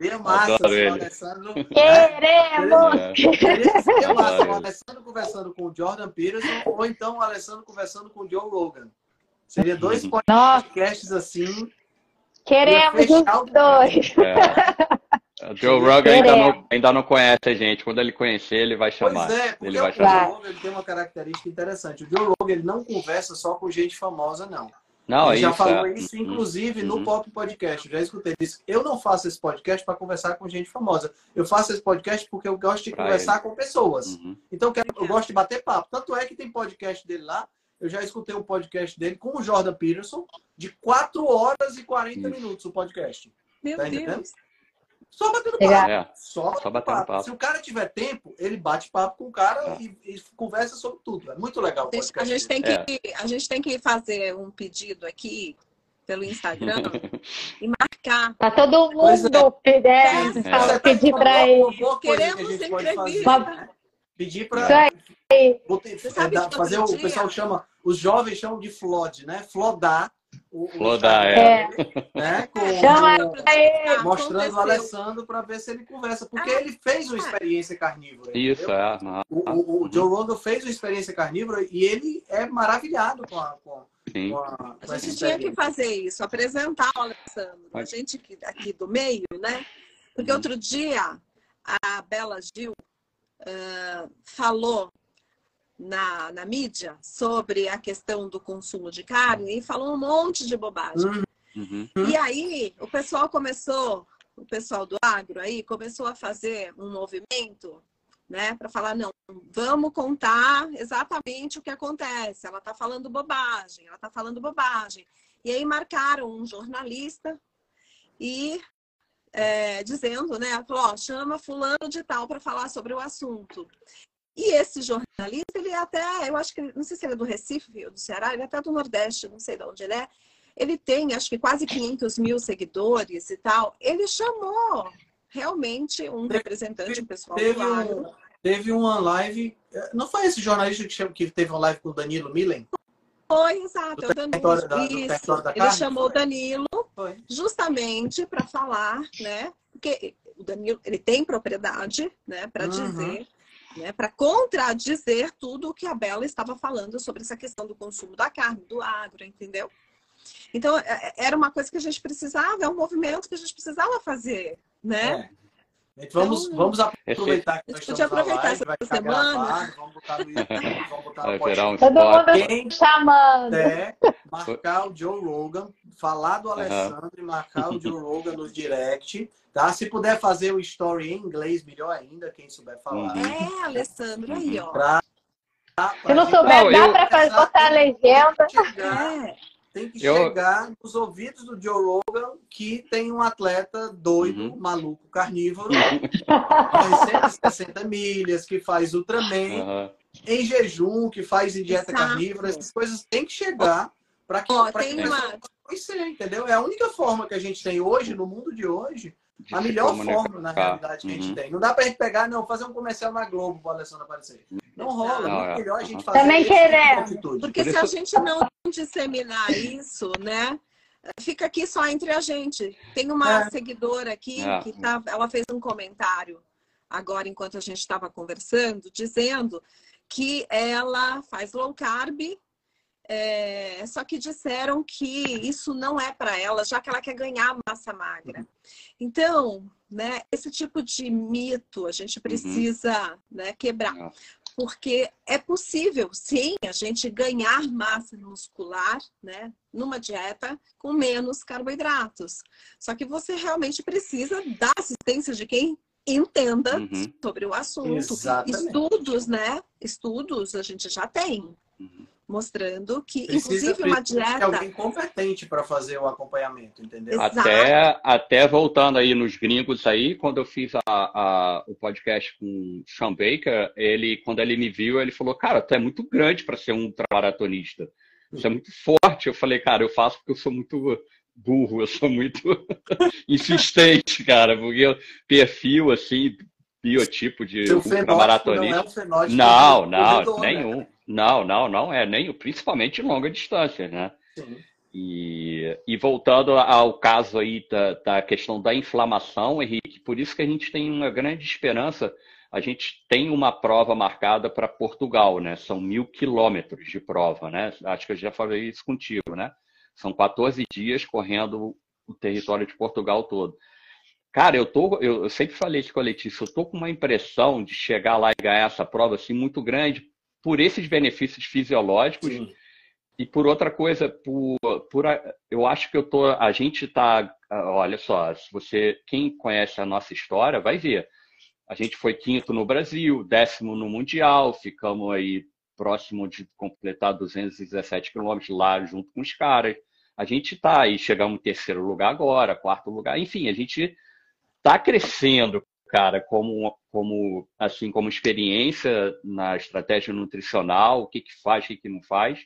[SPEAKER 1] Seria massa
[SPEAKER 4] Adoro
[SPEAKER 1] se o. Alessandro.
[SPEAKER 3] Queremos!
[SPEAKER 4] É.
[SPEAKER 1] Seria, seria massa o. Alessandro conversando com o Jordan Peterson ou então o Alessandro conversando com o Joe Rogan. Seria dois
[SPEAKER 4] Uhum.
[SPEAKER 3] Nossa,
[SPEAKER 1] podcasts assim.
[SPEAKER 3] queremos os dois.
[SPEAKER 4] É. O Joe Rogan ainda não, ainda não conhece a gente. Quando ele conhecer, ele vai chamar.
[SPEAKER 1] Pois é, porque
[SPEAKER 4] ele vai
[SPEAKER 1] o
[SPEAKER 4] chamar.
[SPEAKER 1] Joe Rogan ele tem uma característica interessante. O Joe Rogan ele não conversa só com gente famosa, não.
[SPEAKER 4] Não, é
[SPEAKER 1] ele já
[SPEAKER 4] isso.
[SPEAKER 1] falou
[SPEAKER 4] é.
[SPEAKER 1] isso,
[SPEAKER 4] Uhum.
[SPEAKER 1] inclusive, no
[SPEAKER 4] Uhum.
[SPEAKER 1] Pop Podcast. Eu já escutei isso. Eu não faço esse podcast para conversar com gente famosa. Eu faço esse podcast porque eu gosto de
[SPEAKER 4] Pra
[SPEAKER 1] conversar com pessoas.
[SPEAKER 4] Uhum.
[SPEAKER 1] Então, eu, quero- eu gosto de bater papo. Tanto é que tem podcast dele lá. Eu já escutei um podcast dele com o Jordan Peterson, de 4 horas e 40
[SPEAKER 4] Isso.
[SPEAKER 1] minutos o podcast.
[SPEAKER 2] Meu
[SPEAKER 1] Tá entendendo?
[SPEAKER 2] Deus.
[SPEAKER 1] Só batendo papo.
[SPEAKER 4] É.
[SPEAKER 1] Só batendo,
[SPEAKER 4] Só batendo
[SPEAKER 1] papo.
[SPEAKER 4] papo.
[SPEAKER 1] Se o cara tiver tempo, ele bate papo com o cara
[SPEAKER 4] É.
[SPEAKER 1] e, e conversa sobre tudo. É muito legal o
[SPEAKER 2] A gente, a
[SPEAKER 1] podcast.
[SPEAKER 2] gente tem
[SPEAKER 4] É.
[SPEAKER 2] que, a gente tem que fazer um pedido aqui pelo Instagram e marcar.
[SPEAKER 3] Tá todo
[SPEAKER 1] Pois
[SPEAKER 3] mundo pedindo,
[SPEAKER 2] É.
[SPEAKER 1] Tá
[SPEAKER 3] pedir pra
[SPEAKER 1] uma
[SPEAKER 3] ele.
[SPEAKER 1] boa- boa coisa que a
[SPEAKER 2] Queremos
[SPEAKER 1] gente pode fazer.
[SPEAKER 2] entrevista.
[SPEAKER 1] Pedir para.
[SPEAKER 2] Você sabe
[SPEAKER 1] dar-
[SPEAKER 2] que
[SPEAKER 1] fazer o
[SPEAKER 2] dia-
[SPEAKER 1] pessoal chama, os jovens chamam de flod, né? Flodar. O, o
[SPEAKER 4] Flodar,
[SPEAKER 1] Instagram
[SPEAKER 3] é.
[SPEAKER 1] Né? Com, mostrando o
[SPEAKER 2] Aconteceu.
[SPEAKER 1] Alessandro para ver se ele conversa, porque
[SPEAKER 2] Ah,
[SPEAKER 1] ele fez uma experiência carnívora.
[SPEAKER 4] Isso,
[SPEAKER 1] entendeu?
[SPEAKER 4] é.
[SPEAKER 1] O, o- o Joe Rogan fez uma experiência carnívora e ele é maravilhado com a, com, a, com
[SPEAKER 2] A gente tinha que fazer isso, apresentar o Alessandro, a gente aqui, do meio, né? Porque
[SPEAKER 4] Uhum.
[SPEAKER 2] outro dia a Bela Gil ah, falou na, na mídia sobre a questão do consumo de carne e falou um monte de bobagem.
[SPEAKER 1] Hum,
[SPEAKER 4] Uhum.
[SPEAKER 2] E aí o pessoal começou, o pessoal do agro aí começou a fazer um movimento, né, para falar não, vamos contar exatamente o que acontece. Ela está falando bobagem, ela está falando bobagem. E aí marcaram um jornalista e é, dizendo, né, falou, ó, chama fulano de tal para falar sobre o assunto. E esse jornalista, ele é até, eu acho que, não sei se ele é do Recife ou do Ceará, ele é até do Nordeste, não sei de onde ele é. ele tem acho que quase 500 mil seguidores e tal. Ele chamou realmente um representante, um pessoal
[SPEAKER 1] teve
[SPEAKER 2] do agro.
[SPEAKER 1] Um, teve uma live, não foi esse jornalista que, chama, que teve uma live com o Danilo Millen?
[SPEAKER 2] Foi, exato, é o Danilo.
[SPEAKER 1] Da,
[SPEAKER 2] Isso.
[SPEAKER 1] da
[SPEAKER 2] ele chamou o Danilo
[SPEAKER 1] foi.
[SPEAKER 2] justamente para falar, né? Porque o Danilo ele tem propriedade, né, para
[SPEAKER 1] Uhum.
[SPEAKER 2] dizer, né, para contradizer tudo o que a Bela estava falando sobre essa questão do consumo da carne, do agro, entendeu? Então, é- era uma coisa que a gente precisava, é um movimento que a gente precisava fazer, né?
[SPEAKER 1] É. Gente, Vamos,
[SPEAKER 2] Então,
[SPEAKER 1] vamos aproveitar que
[SPEAKER 2] a
[SPEAKER 1] nós
[SPEAKER 2] gente podia aproveitar
[SPEAKER 1] live,
[SPEAKER 2] essa semana.
[SPEAKER 1] gravado, vamos botar no YouTube, vamos botar no
[SPEAKER 4] um
[SPEAKER 1] podcast.
[SPEAKER 3] Todo mundo
[SPEAKER 1] Quem
[SPEAKER 3] chamando.
[SPEAKER 1] é marcar o Joe Rogan, falar do. Alessandro e marcar o Joe Rogan no direct, tá? Se puder fazer o story em inglês, melhor ainda, quem souber falar.
[SPEAKER 4] Uhum.
[SPEAKER 2] É, Alessandro, aí, ó.
[SPEAKER 1] Pra,
[SPEAKER 3] Se não souber,
[SPEAKER 4] Não,
[SPEAKER 3] dá
[SPEAKER 4] eu-
[SPEAKER 3] para fazer botar a legenda.
[SPEAKER 1] chegar,
[SPEAKER 2] É,
[SPEAKER 1] tem que
[SPEAKER 4] Eu-
[SPEAKER 1] chegar nos ouvidos do Joe Rogan que tem um atleta doido,
[SPEAKER 4] Uhum.
[SPEAKER 1] maluco, carnívoro, corre 160 milhas, que faz Ultraman,
[SPEAKER 4] Aham.
[SPEAKER 1] em jejum, que faz em dieta
[SPEAKER 2] Exato.
[SPEAKER 1] carnívora, essas coisas têm que chegar para que,
[SPEAKER 2] Ó,
[SPEAKER 1] pra
[SPEAKER 2] tem
[SPEAKER 1] que
[SPEAKER 2] uma-
[SPEAKER 1] conhecer, entendeu? É a única forma que a gente tem hoje, no mundo de hoje,
[SPEAKER 4] De
[SPEAKER 1] a melhor
[SPEAKER 4] comunicar.
[SPEAKER 1] forma, na realidade, que a gente
[SPEAKER 4] Uhum.
[SPEAKER 1] tem. Não dá pra gente pegar, não, fazer um comercial na Globo para o Alessandro aparecer. Não rola,
[SPEAKER 4] Não,
[SPEAKER 1] é melhor a gente fazer
[SPEAKER 3] Também
[SPEAKER 1] tipo atitude.
[SPEAKER 2] Porque
[SPEAKER 4] Por
[SPEAKER 2] se a gente não disseminar isso, né? Fica aqui só entre a gente. Tem uma
[SPEAKER 1] É.
[SPEAKER 2] seguidora aqui
[SPEAKER 4] É.
[SPEAKER 2] que tá, ela fez um comentário agora enquanto a gente estava conversando, dizendo que ela faz low carb, é, só que disseram que isso não é para ela, já que ela quer ganhar massa magra. Então, né, esse tipo de mito a gente precisa né, quebrar. Porque é possível, sim, a gente ganhar massa muscular, né, numa dieta com menos carboidratos. Só que você realmente precisa da assistência de quem entenda
[SPEAKER 4] Uhum.
[SPEAKER 2] sobre o assunto.
[SPEAKER 1] Exatamente.
[SPEAKER 2] Estudos, né? Estudos a gente já tem,
[SPEAKER 4] Uhum.
[SPEAKER 2] Mostrando que,
[SPEAKER 1] Precisa,
[SPEAKER 2] inclusive, uma dieta.
[SPEAKER 1] alguém competente para fazer o acompanhamento, entendeu?
[SPEAKER 2] Exato.
[SPEAKER 4] Até, até voltando aí nos gringos aí, quando eu fiz a, a- o podcast com o Sean Baker, ele, quando ele me viu, ele falou, cara, tu é muito grande para ser um ultramaratonista. Você é muito forte. Eu falei, cara, eu faço porque eu sou muito burro, eu sou muito insistente, cara, porque eu perfil, assim, biotipo de
[SPEAKER 1] fenótipo não
[SPEAKER 4] ultramaratonista.
[SPEAKER 1] é um fenótipo
[SPEAKER 4] Não, não,
[SPEAKER 1] corredor, né?
[SPEAKER 4] Não, não, não é nenhum, principalmente longa distância, né?
[SPEAKER 1] Sim.
[SPEAKER 4] E, e voltando ao caso aí da, da questão da inflamação, Henrique, por isso que a gente tem uma grande esperança. A gente tem uma prova marcada para Portugal, né? São mil quilômetros de prova, né? Acho que eu já falei isso contigo, né? São 14 dias correndo o território de Portugal todo. Cara, eu tô, eu, eu sempre falei isso com a Letícia, eu tô com uma impressão de chegar lá e ganhar essa prova assim muito grande por esses benefícios fisiológicos
[SPEAKER 1] Sim.
[SPEAKER 4] e por outra coisa, por, por eu acho que eu tô, a gente tá, ah, olha só, se você, quem conhece a nossa história, vai ver. A gente foi quinto no Brasil, décimo no Mundial, ficamos aí próximo de completar 217 quilômetros lá junto com os caras. A gente tá aí, chegamos em terceiro lugar agora, quarto lugar, enfim, a gente tá crescendo, cara, como, como assim como experiência na estratégia nutricional, o que que faz, o que que não faz.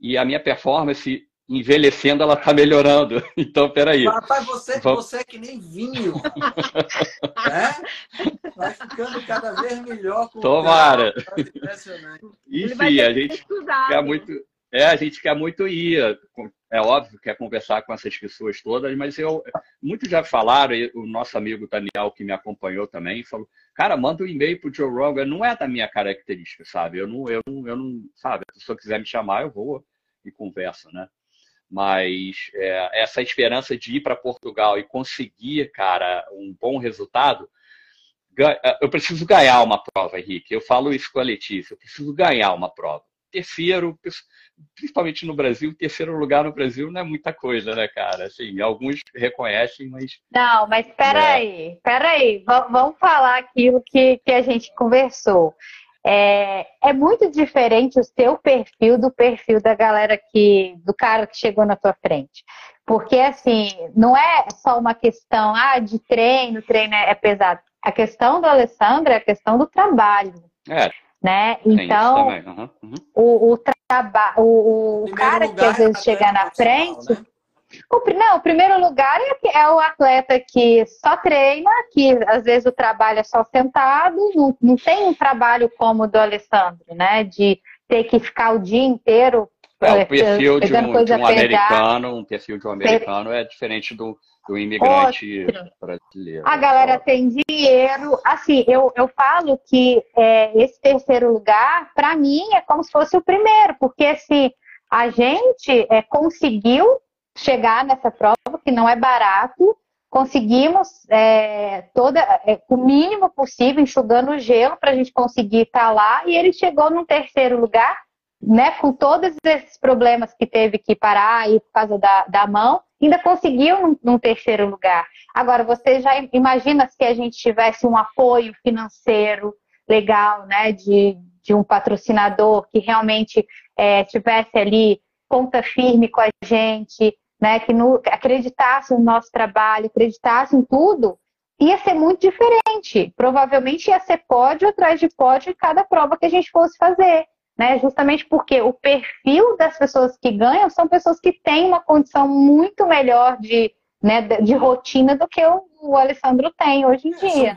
[SPEAKER 4] E a minha performance envelhecendo, ela tá melhorando. Então, peraí.
[SPEAKER 1] Rapaz, você,
[SPEAKER 4] Vamos-
[SPEAKER 1] você é que nem vinho. né? Vai ficando cada vez melhor com
[SPEAKER 4] Tomara.
[SPEAKER 1] o. Impressionante.
[SPEAKER 4] A gente quer muito. É, a gente quer muito ir. É óbvio que quer conversar com essas pessoas todas, mas eu. Muitos já falaram, o nosso amigo Daniel, que me acompanhou também, falou: cara, manda um e-mail pro Joe Rogan. Não é da minha característica, sabe? Eu não, eu não, eu não sabe? Se a pessoa quiser me chamar, eu vou e converso, né? Mas é, essa esperança de ir para Portugal e conseguir, cara, um bom resultado. ga- Eu preciso ganhar uma prova, Henrique. Eu falo isso com a Letícia. Eu preciso ganhar uma prova. Terceiro, principalmente no Brasil, terceiro lugar no Brasil não é muita coisa, né, cara? Assim, alguns reconhecem, mas
[SPEAKER 3] Não, mas
[SPEAKER 4] É.
[SPEAKER 3] peraí, peraí, Va- vamos falar aquilo que, que a gente conversou. É, é muito diferente o seu perfil do perfil da galera que, do cara que chegou na tua frente. Porque, assim, não é só uma questão ah, de treino, treino é pesado. A questão do Alessandro é a questão do trabalho,
[SPEAKER 4] é,
[SPEAKER 3] né?
[SPEAKER 4] isso
[SPEAKER 3] Então.
[SPEAKER 4] Uhum, uhum.
[SPEAKER 3] o, o, traba- o, o cara que
[SPEAKER 1] lugar,
[SPEAKER 3] às vezes chega na
[SPEAKER 1] profissional,
[SPEAKER 3] frente,
[SPEAKER 1] né?
[SPEAKER 3] O, não, o primeiro lugar é, é, o atleta que só treina, que às vezes o trabalho é só sentado, não, não tem um trabalho como o do Alessandro, né? De ter que ficar o dia inteiro.
[SPEAKER 4] É, o é, perfil de um, de um americano, um perfil de um americano é diferente do, do imigrante Outro. brasileiro.
[SPEAKER 3] A galera tem dinheiro. Assim, eu, eu falo que é, esse terceiro lugar, para mim, é como se fosse o primeiro, porque assim, a gente é, conseguiu chegar nessa prova, que não é barato, conseguimos é, toda, é, o mínimo possível, enxugando o gelo para a gente conseguir estar tá lá, e ele chegou no terceiro lugar, né, com todos esses problemas que teve que parar aí por causa da, da mão, ainda conseguiu num, num terceiro lugar. Agora, você já imagina se a gente tivesse um apoio financeiro legal, né, de, de um patrocinador que realmente é, tivesse ali ponta firme com a gente, né, que no, acreditasse no nosso trabalho, acreditasse em tudo, ia ser muito diferente. Provavelmente ia ser pódio atrás de pódio em cada prova que a gente fosse fazer. Né? Justamente porque o perfil das pessoas que ganham são pessoas que têm uma condição muito melhor de, né, de rotina do que o, o Alessandro tem hoje em é, dia.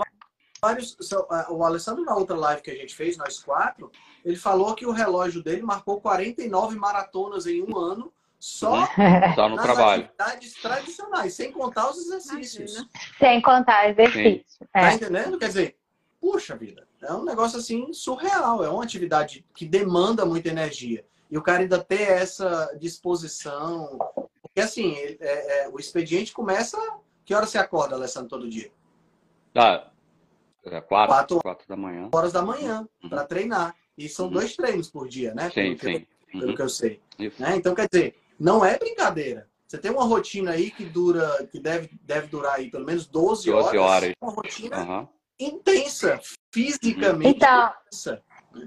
[SPEAKER 1] Vários, são, é, o Alessandro, na outra live que a gente fez, nós quatro, ele falou que o relógio dele marcou 49 maratonas em um ano só,
[SPEAKER 4] só no trabalho.
[SPEAKER 1] atividades tradicionais, sem contar os exercícios.
[SPEAKER 3] Sem contar exercícios.
[SPEAKER 1] É. Tá entendendo? Quer dizer, puxa vida, é um negócio assim surreal. É uma atividade que demanda muita energia. E o cara ainda ter essa disposição. Porque assim, é, é, o expediente começa. Que hora você acorda, Alessandro, todo dia?
[SPEAKER 4] Ah, é quatro, quatro, quatro da manhã.
[SPEAKER 1] Horas da manhã, uhum. para treinar. E são uhum. dois treinos por dia, né?
[SPEAKER 4] Sim,
[SPEAKER 1] pelo,
[SPEAKER 4] sim.
[SPEAKER 1] Que, pelo uhum. que eu sei. Né? Então, quer dizer, não é brincadeira. Você tem uma rotina aí que dura, que deve, deve durar aí pelo menos 12, 12 horas. horas. Uma rotina uhum. intensa, fisicamente
[SPEAKER 3] então.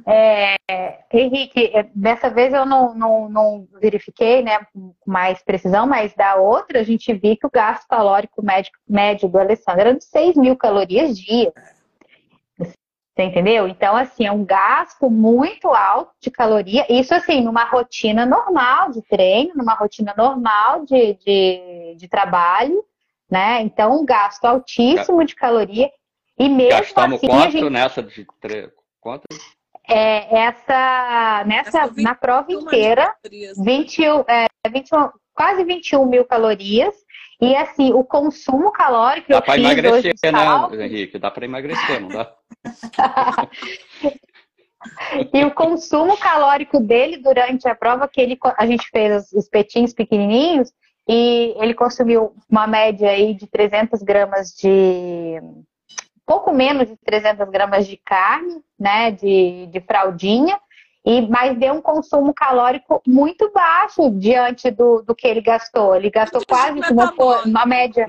[SPEAKER 3] É, Henrique, é, dessa vez eu não, não, não, verifiquei né, com mais precisão, mas da outra a gente viu que o gasto calórico médio, médio do Alessandro era de 6 mil calorias dia. Você entendeu? Então, assim, é um gasto muito alto de caloria. Isso, assim, numa rotina normal de treino, numa rotina normal de, de, de trabalho, né? Então, um gasto altíssimo de caloria. E mesmo
[SPEAKER 4] Gastamos
[SPEAKER 3] assim,
[SPEAKER 4] quanto gente... nessa de tre... quanto?
[SPEAKER 3] É, essa, nessa, na prova inteira, 21, é, 21, quase 21 mil calorias. E assim, o consumo calórico.
[SPEAKER 4] Dá para emagrecer, né, Henrique? Dá para emagrecer, não dá?
[SPEAKER 3] e o consumo calórico dele durante a prova, que ele, a gente fez os espetinhos pequenininhos, e ele consumiu uma média aí de 300 gramas de. Pouco menos de 300 gramas de carne, né, de, de fraldinha, e, mas deu um consumo calórico muito baixo diante do, do que ele gastou. Ele gastou quase uma, uma média.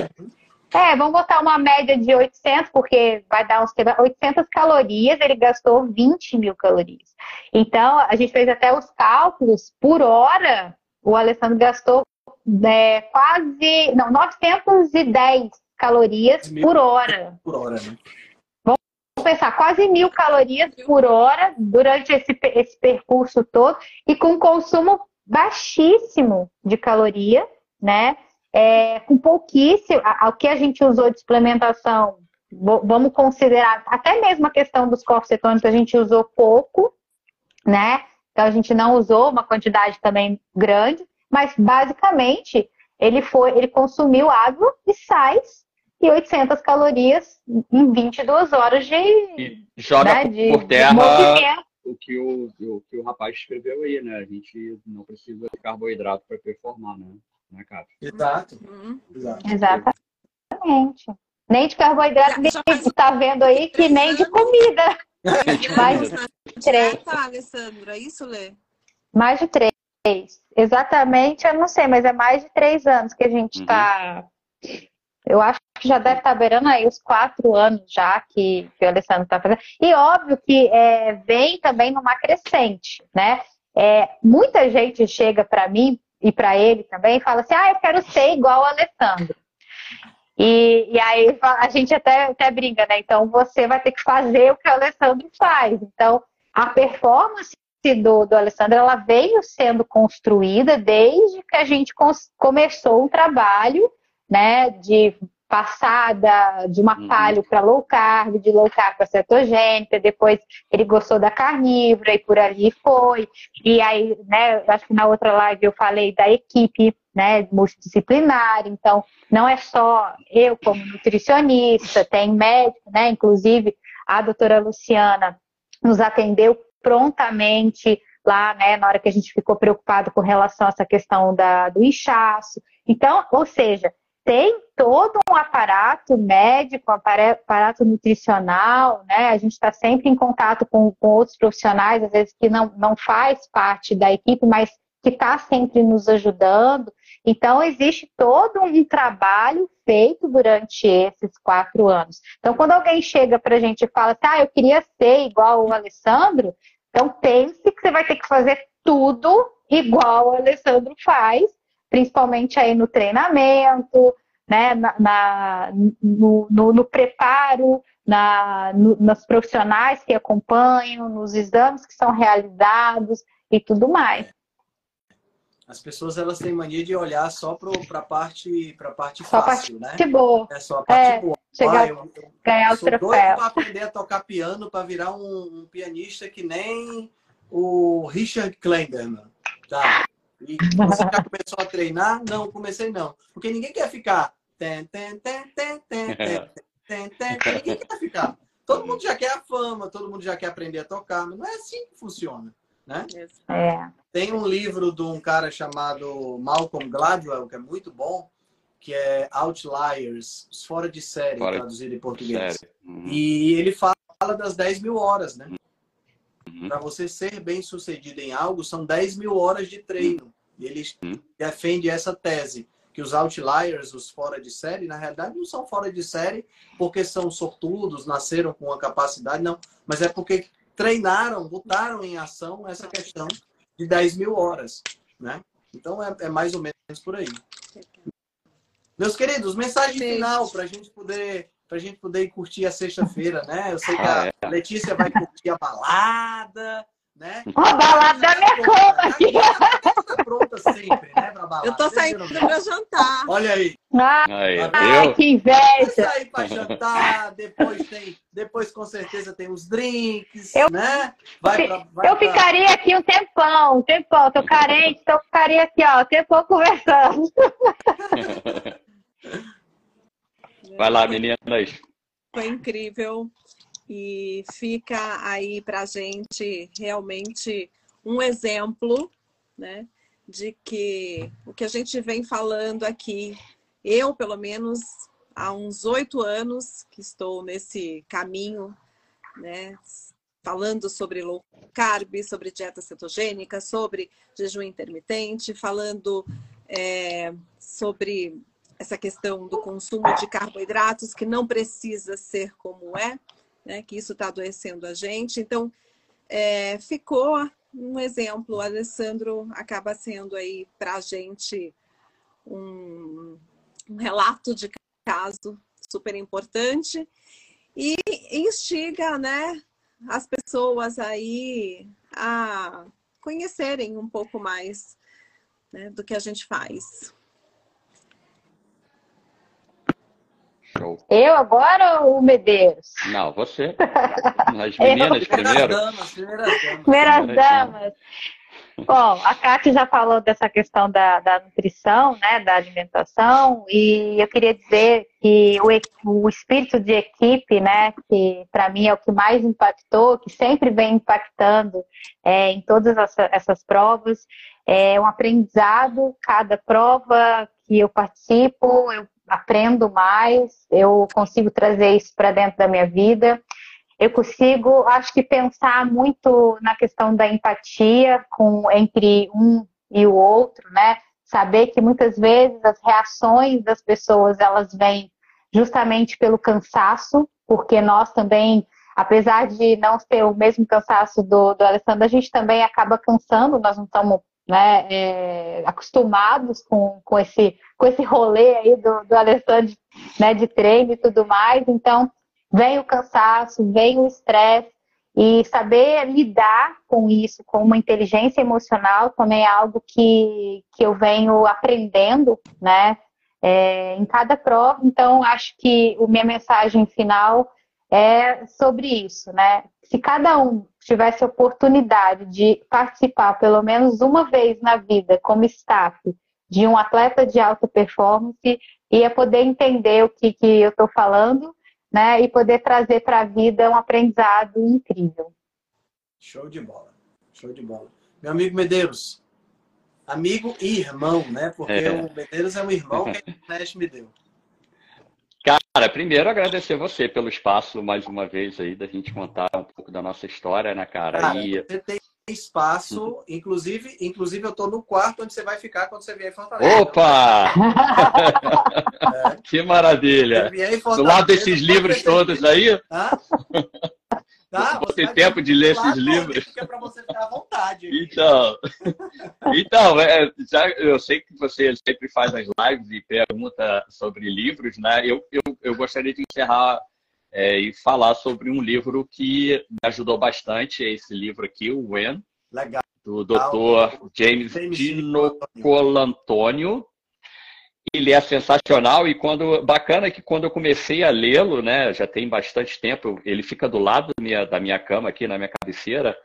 [SPEAKER 3] É, vamos botar uma média de 800, porque vai dar uns 800 calorias, ele gastou 20 mil calorias. Então, a gente fez até os cálculos, por hora, o Alessandro gastou é, quase, não, 910 calorias por hora.
[SPEAKER 1] Por hora, né?
[SPEAKER 3] pensar, quase mil calorias por hora durante esse, esse percurso todo e com consumo baixíssimo de caloria, né? É, com pouquíssimo, o que a gente usou de suplementação, vamos considerar até mesmo a questão dos corpos cetônicos, a gente usou pouco, né? Então a gente não usou uma quantidade também grande, mas basicamente ele foi, ele consumiu água e sais e 800 calorias em 22 horas de.
[SPEAKER 4] E joga né, de, por terra o que o, o que o rapaz escreveu aí, né? A gente não precisa de carboidrato para performar, né? né?
[SPEAKER 1] Exato. Uhum.
[SPEAKER 3] Exatamente. Nem de carboidrato, nem está vendo aí que nem de comida.
[SPEAKER 2] Mais de três. Tá, Alessandra, é isso, Lê?
[SPEAKER 3] Mais de três. Exatamente, eu não sei, mas é mais de três anos que a gente está uhum. Eu acho que já deve estar beirando aí os quatro anos já que, que o Alessandro está fazendo. E óbvio que é, vem também numa crescente, né? É, muita gente chega para mim e para ele também e fala assim: ah, eu quero ser igual o Alessandro. E, e aí a gente até, até brinca, né? Então você vai ter que fazer o que o Alessandro faz. Então a performance do, do Alessandro, ela veio sendo construída desde que a gente começou um trabalho, né, de passada de uma uhum. palio para low carb, de low carb para cetogênica, depois ele gostou da carnívora e por ali foi. E aí, né, acho que na outra live eu falei da equipe, né, multidisciplinar, então não é só eu como nutricionista, tem médico, né, inclusive a doutora Luciana nos atendeu prontamente lá, né, na hora que a gente ficou preocupado com relação a essa questão da, do inchaço. Então, ou seja, tem todo um aparato médico, aparato nutricional, né? A gente está sempre em contato com, com, outros profissionais, às vezes que não, não faz parte da equipe, mas que está sempre nos ajudando. Então, existe todo um trabalho feito durante esses quatro anos. Então, quando alguém chega para a gente e fala, tá, eu queria ser igual o Alessandro, então pense que você vai ter que fazer tudo igual o Alessandro faz, principalmente aí no treinamento, né, na, na no, no, no, preparo, na, no, nos profissionais que acompanham, nos exames que são realizados e tudo mais.
[SPEAKER 1] As pessoas elas têm mania de olhar só para a parte, pra parte só fácil,
[SPEAKER 3] parte né? Boa.
[SPEAKER 1] É só a parte é, boa.
[SPEAKER 3] Chegar, ah, eu, eu ganhar
[SPEAKER 1] o troféu. para aprender a tocar piano para virar um, um, pianista que nem o Richard Kleiderman. Tá? E você já começou a treinar? Não, comecei não. Porque ninguém quer ficar. Ten, ten, ten, ten, ten, ten, ten, ten, Ninguém quer ficar. Todo mundo já quer a fama, todo mundo já quer aprender a tocar, mas não é assim que funciona. Né?
[SPEAKER 3] É.
[SPEAKER 1] Tem um livro de um cara chamado Malcolm Gladwell, que é muito bom, que é Outliers, fora de série, fora traduzido em português. Uhum. E ele fala das 10 mil horas, né? Uhum. Para você ser bem sucedido em algo, são 10 mil horas de treino. E ele uhum. defende essa tese, que os outliers, os fora de série, na realidade não são fora de série porque são sortudos, nasceram com a capacidade, não. Mas é porque treinaram, botaram em ação essa questão de 10 mil horas, né? Então é, é mais ou menos por aí. Meus queridos, mensagem final para a gente poder para a gente poder curtir a sexta-feira, né? Eu sei que a ah, é. Letícia vai curtir a balada, né?
[SPEAKER 3] A balada da minha cama!
[SPEAKER 1] Tá pronta sempre, né? Pra balada.
[SPEAKER 2] Eu tô saindo para jantar.
[SPEAKER 1] Olha aí.
[SPEAKER 3] Ai, Ai que inveja!
[SPEAKER 1] sair para jantar, depois tem, depois com certeza tem os drinks, eu, né?
[SPEAKER 3] Vai pra, vai eu pra... ficaria aqui um tempão, um tempão. Tô carente, então eu ficaria aqui, ó, um tempão conversando.
[SPEAKER 4] Vai lá, meninas.
[SPEAKER 2] Foi incrível e fica aí para a gente realmente um exemplo, né, de que o que a gente vem falando aqui, eu pelo menos há uns oito anos que estou nesse caminho, né, falando sobre low carb, sobre dieta cetogênica, sobre jejum intermitente, falando é, sobre essa questão do consumo de carboidratos, que não precisa ser como é, né? que isso está adoecendo a gente. Então, é, ficou um exemplo. O Alessandro acaba sendo aí para a gente um, um relato de caso super importante e instiga né, as pessoas aí a conhecerem um pouco mais né, do que a gente faz.
[SPEAKER 3] Show. Eu agora ou o Medeiros?
[SPEAKER 4] Não, você. As meninas primeiro.
[SPEAKER 3] Primeiras damas. Bom, a Kátia já falou dessa questão da, da nutrição, né, da alimentação, e eu queria dizer que o, o espírito de equipe, né, que para mim é o que mais impactou, que sempre vem impactando é, em todas essa, essas provas, é um aprendizado, cada prova que eu participo, eu aprendo mais, eu consigo trazer isso para dentro da minha vida. Eu consigo, acho que pensar muito na questão da empatia com entre um e o outro, né? Saber que muitas vezes as reações das pessoas elas vêm justamente pelo cansaço, porque nós também, apesar de não ter o mesmo cansaço do, do Alessandro, a gente também acaba cansando, nós não estamos né, é, acostumados com, com, esse, com esse rolê aí do, do Alessandro né, de treino e tudo mais. Então, vem o cansaço, vem o estresse, E saber lidar com isso, com uma inteligência emocional, também é algo que, que eu venho aprendendo, né? É, em cada prova. Então, acho que a minha mensagem final é sobre isso, né? Se cada um tivesse oportunidade de participar pelo menos uma vez na vida como staff de um atleta de alta performance, ia poder entender o que, que eu estou falando, né? E poder trazer para a vida um aprendizado incrível.
[SPEAKER 1] Show de bola, show de bola. Meu amigo Medeiros, amigo e irmão, né? Porque é. o Medeiros é um irmão que a internet me deu.
[SPEAKER 4] Cara, primeiro agradecer você pelo espaço mais uma vez aí da gente contar um pouco da nossa história, né, cara? cara
[SPEAKER 1] e... Você tem espaço, uhum. inclusive, inclusive eu tô no quarto onde você vai ficar quando você vier em Fortaleza.
[SPEAKER 4] Opa! é. Que maravilha! Do lado desses livros todos aí? Hã? Tá, você tem tempo de ler esses livros?
[SPEAKER 1] É para você ficar à vontade. Aqui.
[SPEAKER 4] Então, então é, já, eu sei que você sempre faz as lives e pergunta sobre livros, né? Eu, eu, eu gostaria de encerrar é, e falar sobre um livro que me ajudou bastante, é esse livro aqui, o When,
[SPEAKER 1] Legal.
[SPEAKER 4] do Dr. James, James Dino Colantônio ele é sensacional e quando bacana é que quando eu comecei a lê-lo, né, já tem bastante tempo, ele fica do lado da minha, da minha cama aqui na minha cabeceira.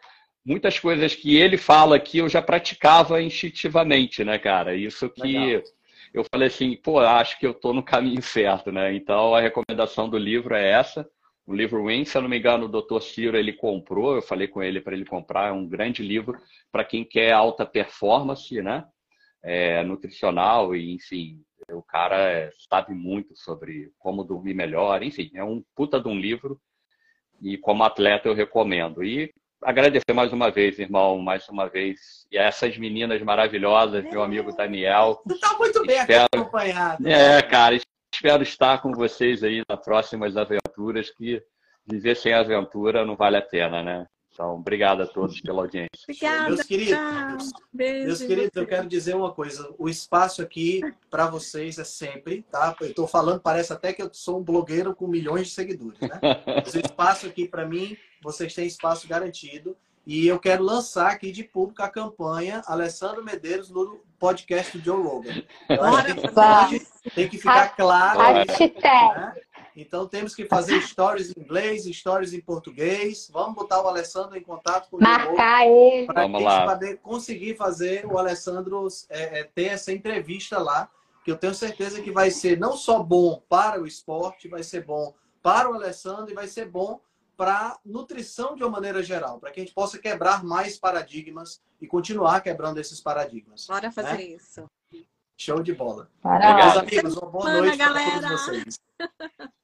[SPEAKER 4] Muitas coisas que ele fala aqui eu já praticava instintivamente, né, cara? Isso que Legal. Eu falei assim, pô, acho que eu tô no caminho certo, né? Então a recomendação do livro é essa. O livro Win, se eu não me engano, o Dr. Ciro ele comprou, eu falei com ele para ele comprar, é um grande livro para quem quer alta performance, né? É, nutricional e, enfim, o cara é, sabe muito sobre como dormir melhor, enfim, é um puta de um livro e como atleta eu recomendo. E agradecer mais uma vez, irmão, mais uma vez. E essas meninas maravilhosas, meu amigo Daniel.
[SPEAKER 1] Você está muito bem espero... acompanhado.
[SPEAKER 4] É, cara, espero estar com vocês aí nas próximas aventuras, que viver sem aventura não vale a pena, né? Então, obrigado a todos pela audiência.
[SPEAKER 2] Obrigada.
[SPEAKER 1] Meus queridos, Beijo, meus queridos eu quero dizer uma coisa. O espaço aqui para vocês é sempre, tá? Eu estou falando, parece até que eu sou um blogueiro com milhões de seguidores, né? Mas o espaço aqui para mim, vocês têm espaço garantido. E eu quero lançar aqui de público a campanha Alessandro Medeiros no podcast do Joe Rogan. Então, tem que ficar claro. Né? Então temos que fazer stories em inglês, stories em português. Vamos botar o Alessandro em contato com
[SPEAKER 3] Marcar ele.
[SPEAKER 1] Para a gente poder conseguir fazer o Alessandro é, é, ter essa entrevista lá, que eu tenho certeza que vai ser não só bom para o esporte, vai ser bom para o Alessandro e vai ser bom para nutrição de uma maneira geral, para que a gente possa quebrar mais paradigmas e continuar quebrando esses paradigmas.
[SPEAKER 2] Bora fazer né? isso.
[SPEAKER 1] Show de bola.
[SPEAKER 3] Meus
[SPEAKER 1] amigos, uma boa noite para todos vocês.